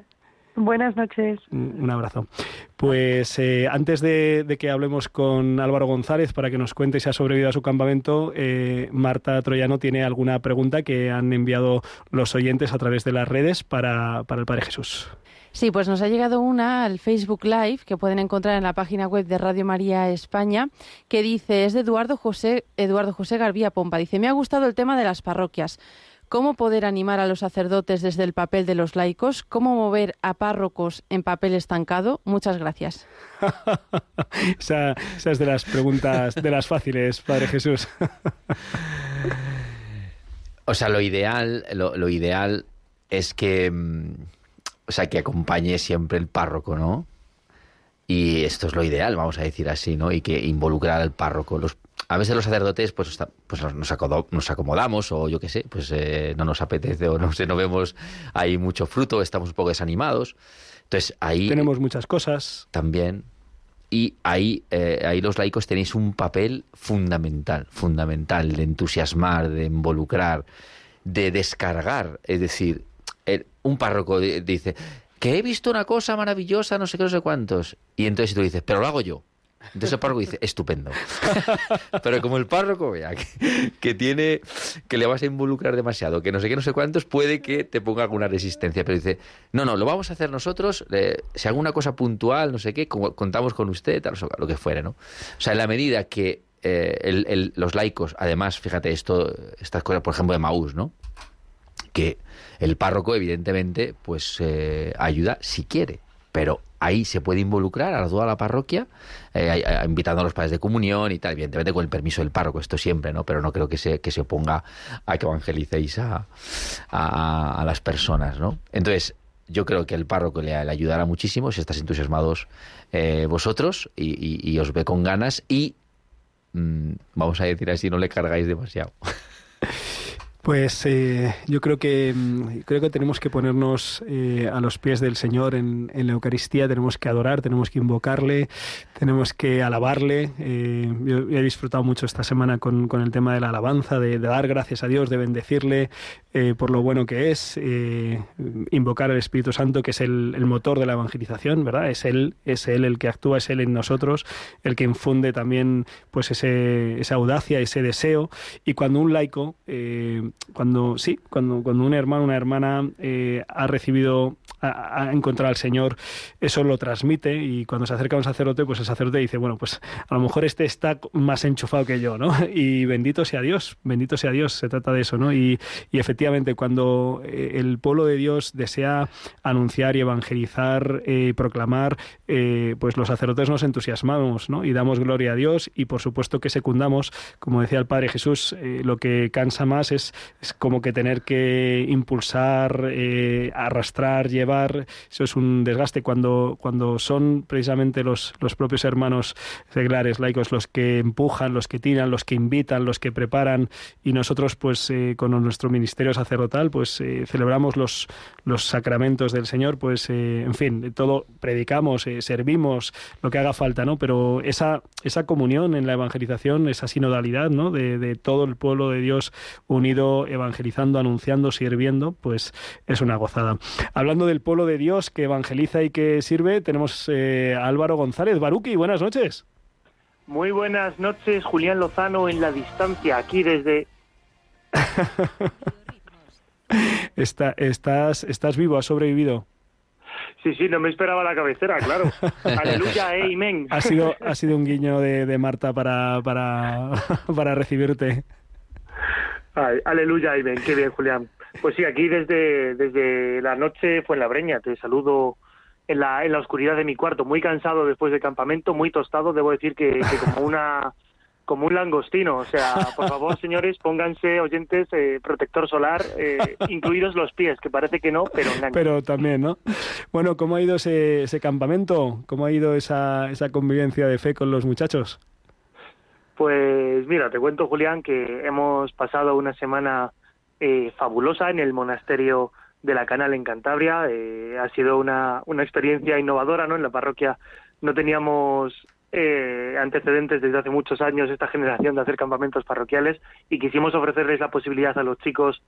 Buenas noches. Un abrazo. Pues eh, antes de, que hablemos con Álvaro González para que nos cuente si ha sobrevivido a su campamento, eh, Marta Troyano tiene alguna pregunta que han enviado los oyentes a través de las redes para, para el Padre Jesús. Sí, pues nos ha llegado una al Facebook Live que pueden encontrar en la página web de Radio María España que dice, es de Eduardo José, Eduardo José Garbía Pompa. Dice, me ha gustado el tema de las parroquias. ¿Cómo poder animar a los sacerdotes desde el papel de los laicos? ¿Cómo mover a párrocos en papel estancado? Muchas gracias. esa, es de las preguntas, de las fáciles, Padre Jesús. o sea, lo ideal, lo, ideal es que, mm, o sea, que acompañe siempre el párroco, ¿no? Y esto es lo ideal, vamos a decir así, ¿no? Y que involucrar al párroco. Los, a veces los sacerdotes pues, pues nos, acomodamos o yo qué sé, pues eh, no nos apetece o no sé, no vemos ahí mucho fruto, estamos un poco desanimados. Entonces ahí... Tenemos muchas cosas. También. Y ahí, eh, ahí los laicos tenéis un papel fundamental, fundamental de entusiasmar, de involucrar, de descargar. Es decir, un párroco dice que he visto una cosa maravillosa, no sé qué, no sé cuántos. Y entonces tú dices, pero lo hago yo. Entonces el párroco dice, estupendo. Pero como el párroco vea que, tiene, que le vas a involucrar demasiado, que no sé qué, no sé cuántos, puede que te ponga alguna resistencia. Pero dice, no, no, lo vamos a hacer nosotros, si hago una cosa puntual, no sé qué, contamos con usted, tal, lo que fuere, ¿no? O sea, en la medida que eh, los laicos, además, fíjate, esto, estas cosas, por ejemplo, de Maús, ¿no? Que el párroco, evidentemente, pues eh, ayuda si quiere, pero ahí se puede involucrar a toda la parroquia, eh, invitando a los padres de comunión y tal, evidentemente con el permiso del párroco, esto siempre, ¿no? Pero no creo que se, que se oponga a que evangelicéis a, a, las personas, ¿no? Entonces, yo creo que el párroco le, ayudará muchísimo si estás entusiasmados eh, vosotros y, os ve con ganas y, mm, vamos a decir así, no le cargáis demasiado. Pues eh, yo creo que mm, creo que tenemos que ponernos eh, a los pies del Señor en, la Eucaristía, tenemos que adorar, tenemos que invocarle, tenemos que alabarle. Eh, yo, he disfrutado mucho esta semana con, el tema de la alabanza, de, dar gracias a Dios, de bendecirle por lo bueno que es, invocar al Espíritu Santo, que es el, el, motor de la evangelización, ¿verdad? Es él, es él el que actúa, es él en nosotros, el que infunde también pues ese, esa audacia, ese deseo. Y cuando un laico cuando sí, cuando, cuando un hermano, una hermana eh, ha recibido, ha, encontrado al Señor, eso lo transmite y cuando se acerca un sacerdote, pues el sacerdote dice, bueno, pues a lo mejor este está más enchufado que yo, ¿no? Y bendito sea Dios, bendito sea Dios, se trata de eso, ¿no? Y, y efectivamente, cuando eh, el pueblo de Dios desea anunciar y evangelizar y eh, proclamar, pues los sacerdotes nos entusiasmamos, ¿no? Y damos gloria a Dios y por supuesto que secundamos, como decía el Padre Jesús, lo que cansa más es es como que tener que impulsar, eh, arrastrar, llevar, eso es un desgaste cuando, cuando son precisamente los, los propios hermanos seglares, laicos, los que empujan, los que tiran, los que invitan, los que preparan y nosotros pues eh, con nuestro ministerio sacerdotal pues eh, celebramos los, los sacramentos del Señor, pues en fin, todo predicamos, servimos, lo que haga falta, ¿no? Pero esa, esa comunión en la evangelización, esa sinodalidad, ¿no? De, de todo el pueblo de Dios unido evangelizando, anunciando, sirviendo, pues es una gozada. Hablando del pueblo de Dios que evangeliza y que sirve, tenemos eh, a Álvaro González. Baruki, buenas noches. Muy buenas noches, Julián Lozano en la distancia, aquí desde... Está, estás, ¿Estás vivo? ¿Has sobrevivido? Sí, sí, no me esperaba la cabecera, claro. Aleluya, amén. Ha sido, ha sido un guiño de, de Marta para, para, para recibirte aleluya, Iben, qué bien, Julián. Pues sí, aquí desde, desde la noche fue en la breña, te saludo en la, en la oscuridad de mi cuarto, muy cansado después del campamento, muy tostado, debo decir que, como una como un langostino, o sea, por favor, señores, pónganse oyentes eh, protector solar, eh, incluidos los pies, que parece que no, pero Pero también, ¿no? Bueno, ¿cómo ha ido ese, ese campamento? ¿Cómo ha ido esa, esa convivencia de fe con los muchachos? Pues mira, te cuento, Julián, que hemos pasado una semana eh, fabulosa en el monasterio de la Canal en Cantabria. Eh, ha sido una, una experiencia innovadora, ¿no? En la parroquia no teníamos eh, antecedentes desde hace muchos años esta generación de hacer campamentos parroquiales y quisimos ofrecerles la posibilidad a los chicos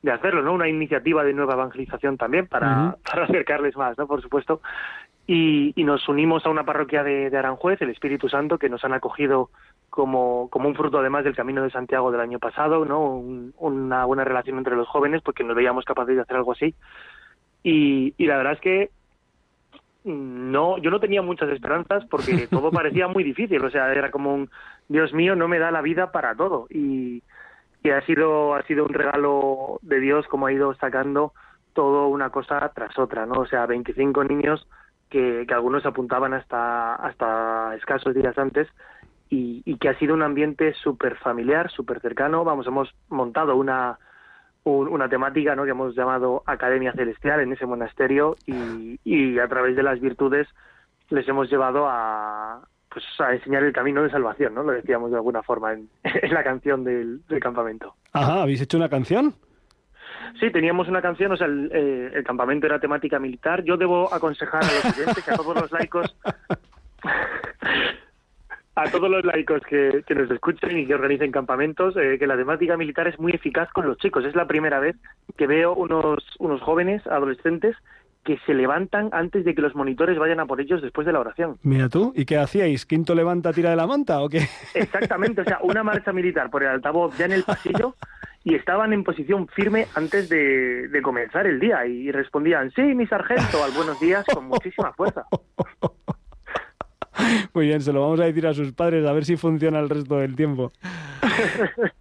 de hacerlo, ¿no? Una iniciativa de nueva evangelización también para, para acercarles más, ¿no? Por supuesto. Y, y, nos unimos a una parroquia de, de Aranjuez, el Espíritu Santo, que nos han acogido como, como un fruto además del Camino de Santiago del año pasado, ¿no? una buena relación entre los jóvenes porque nos veíamos capaces de hacer algo así. Y, y la verdad es que no, yo no tenía muchas esperanzas porque todo parecía muy difícil, o sea, era como un, Dios mío, no me da la vida para todo. Y, y ha sido, ha sido un regalo de Dios como ha ido sacando todo una cosa tras otra, ¿no? O sea, 25 niños que, que algunos apuntaban hasta, hasta escasos días antes y, y que ha sido un ambiente súper familiar, súper cercano. Vamos, hemos montado una, una temática ¿no? que hemos llamado Academia Celestial en ese monasterio y, y a través de las virtudes les hemos llevado a, pues, a enseñar el camino de salvación, ¿no? Lo decíamos de alguna forma en, en la canción del, del, campamento. Ajá, ¿habéis hecho una canción? Sí, teníamos una canción, o sea, el, eh, el campamento era temática militar. Yo debo aconsejar a los oyentes, a todos los laicos, a todos los laicos que, que, nos escuchen y que organicen campamentos, eh, que la temática militar es muy eficaz con los chicos. Es la primera vez que veo unos, unos jóvenes, adolescentes, que se levantan antes de que los monitores vayan a por ellos después de la oración. Mira tú, ¿y qué hacíais? ¿Quinto levanta, tira de la manta o qué? Exactamente, o sea, una marcha militar por el altavoz ya en el pasillo y estaban en posición firme antes de, de comenzar el día y respondían, sí, mi sargento, al buenos días con muchísima fuerza. Muy bien, se lo vamos a decir a sus padres a ver si funciona el resto del tiempo.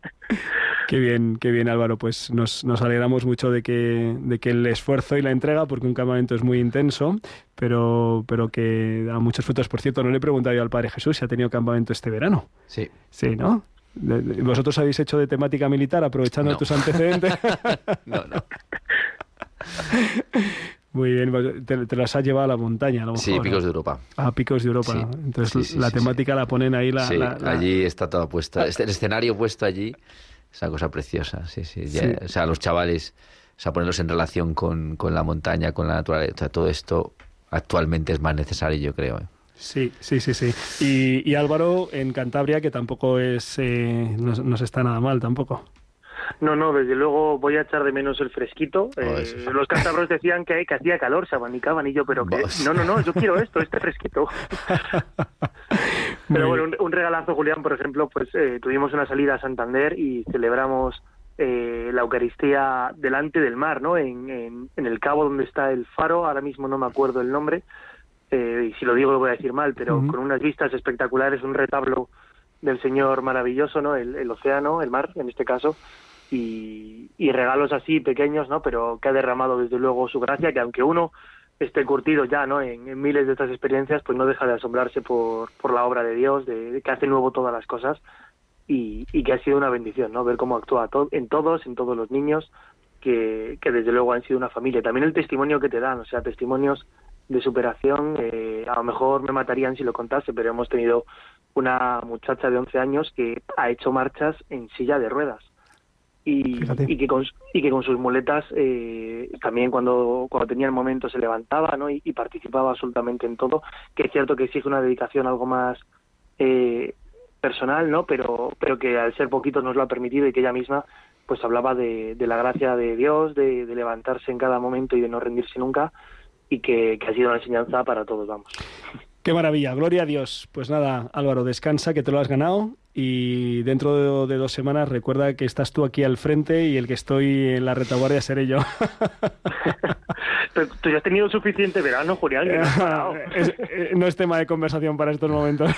Qué bien, qué bien Álvaro, pues nos, nos, alegramos mucho de que, de que el esfuerzo y la entrega, porque un campamento es muy intenso, pero, pero que da muchos frutos. Por cierto, no le he preguntado yo al Padre Jesús si ha tenido campamento este verano. Sí. Sí, ¿no? ¿Vosotros habéis hecho de temática militar aprovechando no. tus antecedentes? no, no. Muy bien, pues, te, te, las has llevado a la montaña, a lo mejor, Sí, Picos ¿no? de Europa. Ah, Picos de Europa. Sí. Entonces Sí, sí, la temática la ponen ahí. La, sí, la- la- allí está todo puesto. Este, el escenario puesto allí es una cosa preciosa. Sí, sí. Ya- o sea, los chavales, o sea, ponerlos en relación con, con la montaña, con la naturaleza, o sea, todo esto actualmente es más necesario, yo creo. ¿eh? Sí, sí, sí, sí. Y, y Álvaro en Cantabria, que tampoco es, eh, no, no se está nada mal tampoco. No, no, desde luego voy a echar de menos el fresquito. Oh, Eh, sí. los cántabros decían que, que hacía calor, se abanicaban y yo, pero que no, no, no, yo quiero esto, este fresquito. Pero bueno, un, un regalazo, Julián, por ejemplo, pues eh, tuvimos una salida a Santander y celebramos eh, la Eucaristía delante del mar, ¿no? En, en, en el cabo donde está el faro, ahora mismo no me acuerdo el nombre, eh, y si lo digo lo voy a decir mal, pero con unas vistas espectaculares, un retablo del Señor maravilloso, ¿no? El, el océano, el mar, en este caso, y, regalos así pequeños, ¿no? Pero que ha derramado desde luego su gracia, que aunque uno esté curtido ya, ¿no? En, miles de estas experiencias, pues no deja de asombrarse por, por la obra de Dios, de, que hace nuevo todas las cosas y, que ha sido una bendición, ¿no? Ver cómo actúa en todos, en todos los niños, que, que desde luego han sido una familia. También el testimonio que te dan, o sea, testimonios de superación, eh, a lo mejor me matarían si lo contase, pero hemos tenido una muchacha de 11 años que ha hecho marchas en silla de ruedas y, que con y que con sus muletas eh, también cuando cuando tenía el momento se levantaba ¿no? y, y participaba absolutamente en todo que es cierto que exige una dedicación algo más eh, personal no pero pero que al ser poquito nos lo ha permitido y que ella misma pues hablaba de, de la gracia de Dios de, de levantarse en cada momento y de no rendirse nunca y que, que ha sido una enseñanza para todos vamos. Qué maravilla, gloria a Dios. Pues nada, Álvaro, descansa, que te lo has ganado y dentro de, de dos semanas recuerda que estás tú aquí al frente y el que estoy en la retaguardia seré yo. Pero tú ya has tenido suficiente verano Julián que no has parado. Es- eh, no es tema de conversación para estos momentos.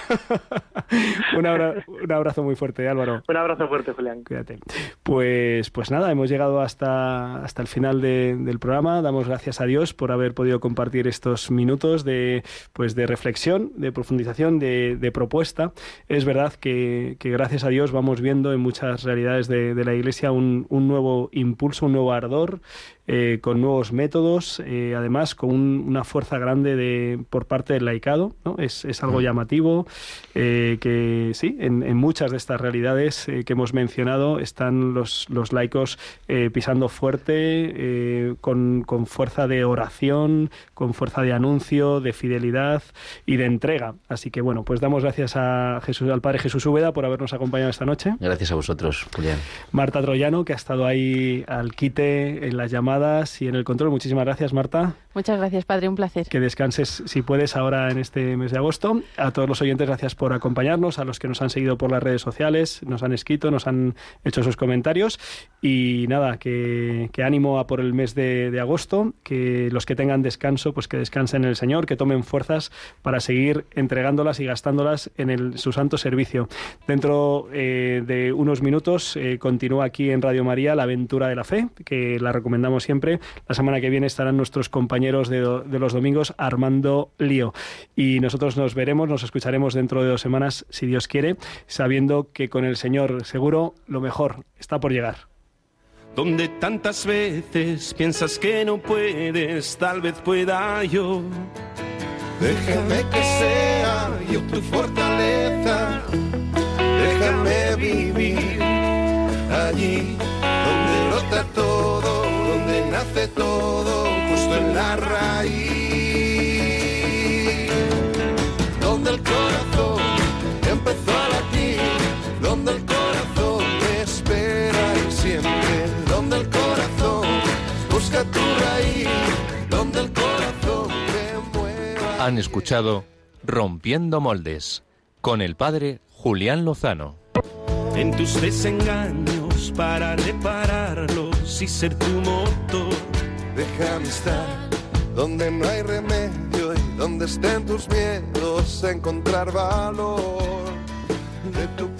un, abra- un abrazo muy fuerte, Álvaro. un abrazo fuerte Julián Cuídate. Pues, pues nada, hemos llegado hasta, hasta el final de- del programa. Damos gracias a Dios por haber podido compartir estos minutos de, pues de reflexión, de profundización, de, de propuesta. Es verdad que, que gracias a Dios vamos viendo en muchas realidades de, de la Iglesia un, un nuevo impulso, un nuevo ardor, eh, con nuevos métodos, eh, además con un- una fuerza grande de, por parte del laicado. ¿no? Es, es algo llamativo eh, que sí, en, en muchas de estas realidades eh, que hemos mencionado están los, los laicos eh, pisando fuerte, eh, con, con fuerza de oración, con fuerza de anuncio, de fidelidad y de entrega. Así que bueno, pues damos gracias a Jesús, al Padre Jesús Úbeda por habernos acompañado esta noche. Gracias a vosotros, Julián. Marta Troyano, que ha estado ahí al quite en las llamadas llamadas y en el control. Muchísimas gracias, Marta. Muchas gracias, padre, un placer. Que descanses si puedes ahora en este mes de agosto. A todos los oyentes, gracias por acompañarnos, a los que nos han seguido por las redes sociales, nos han escrito, nos han hecho sus comentarios. Y nada, que, ánimo a por el mes de, agosto, que los que tengan descanso, pues que descansen en el Señor, que tomen fuerzas para seguir entregándolas y gastándolas en el, su santo servicio. Dentro eh, de unos minutos eh, continúa aquí en Radio María la aventura de la fe, que la recomendamos siempre. La semana que viene estarán nuestros compañeros de, los domingos, Armando Lío. Y nosotros nos veremos, nos escucharemos dentro de dos semanas, si Dios quiere, sabiendo que con el Señor seguro lo mejor está por llegar. Donde tantas veces piensas que no puedes, tal vez pueda yo. Déjame que sea yo tu fortaleza, déjame vivir allí donde brota todo, donde nace todo en la raíz, donde el corazón empezó a latir, donde el corazón te espera y siempre, donde el corazón busca tu raíz, donde el corazón te mueva. Han escuchado Rompiendo Moldes con el padre Julián Lozano. En tus desengaños para repararlos si ser tu motor. Déjame estar donde no hay remedio y donde estén tus miedos, encontrar valor de tu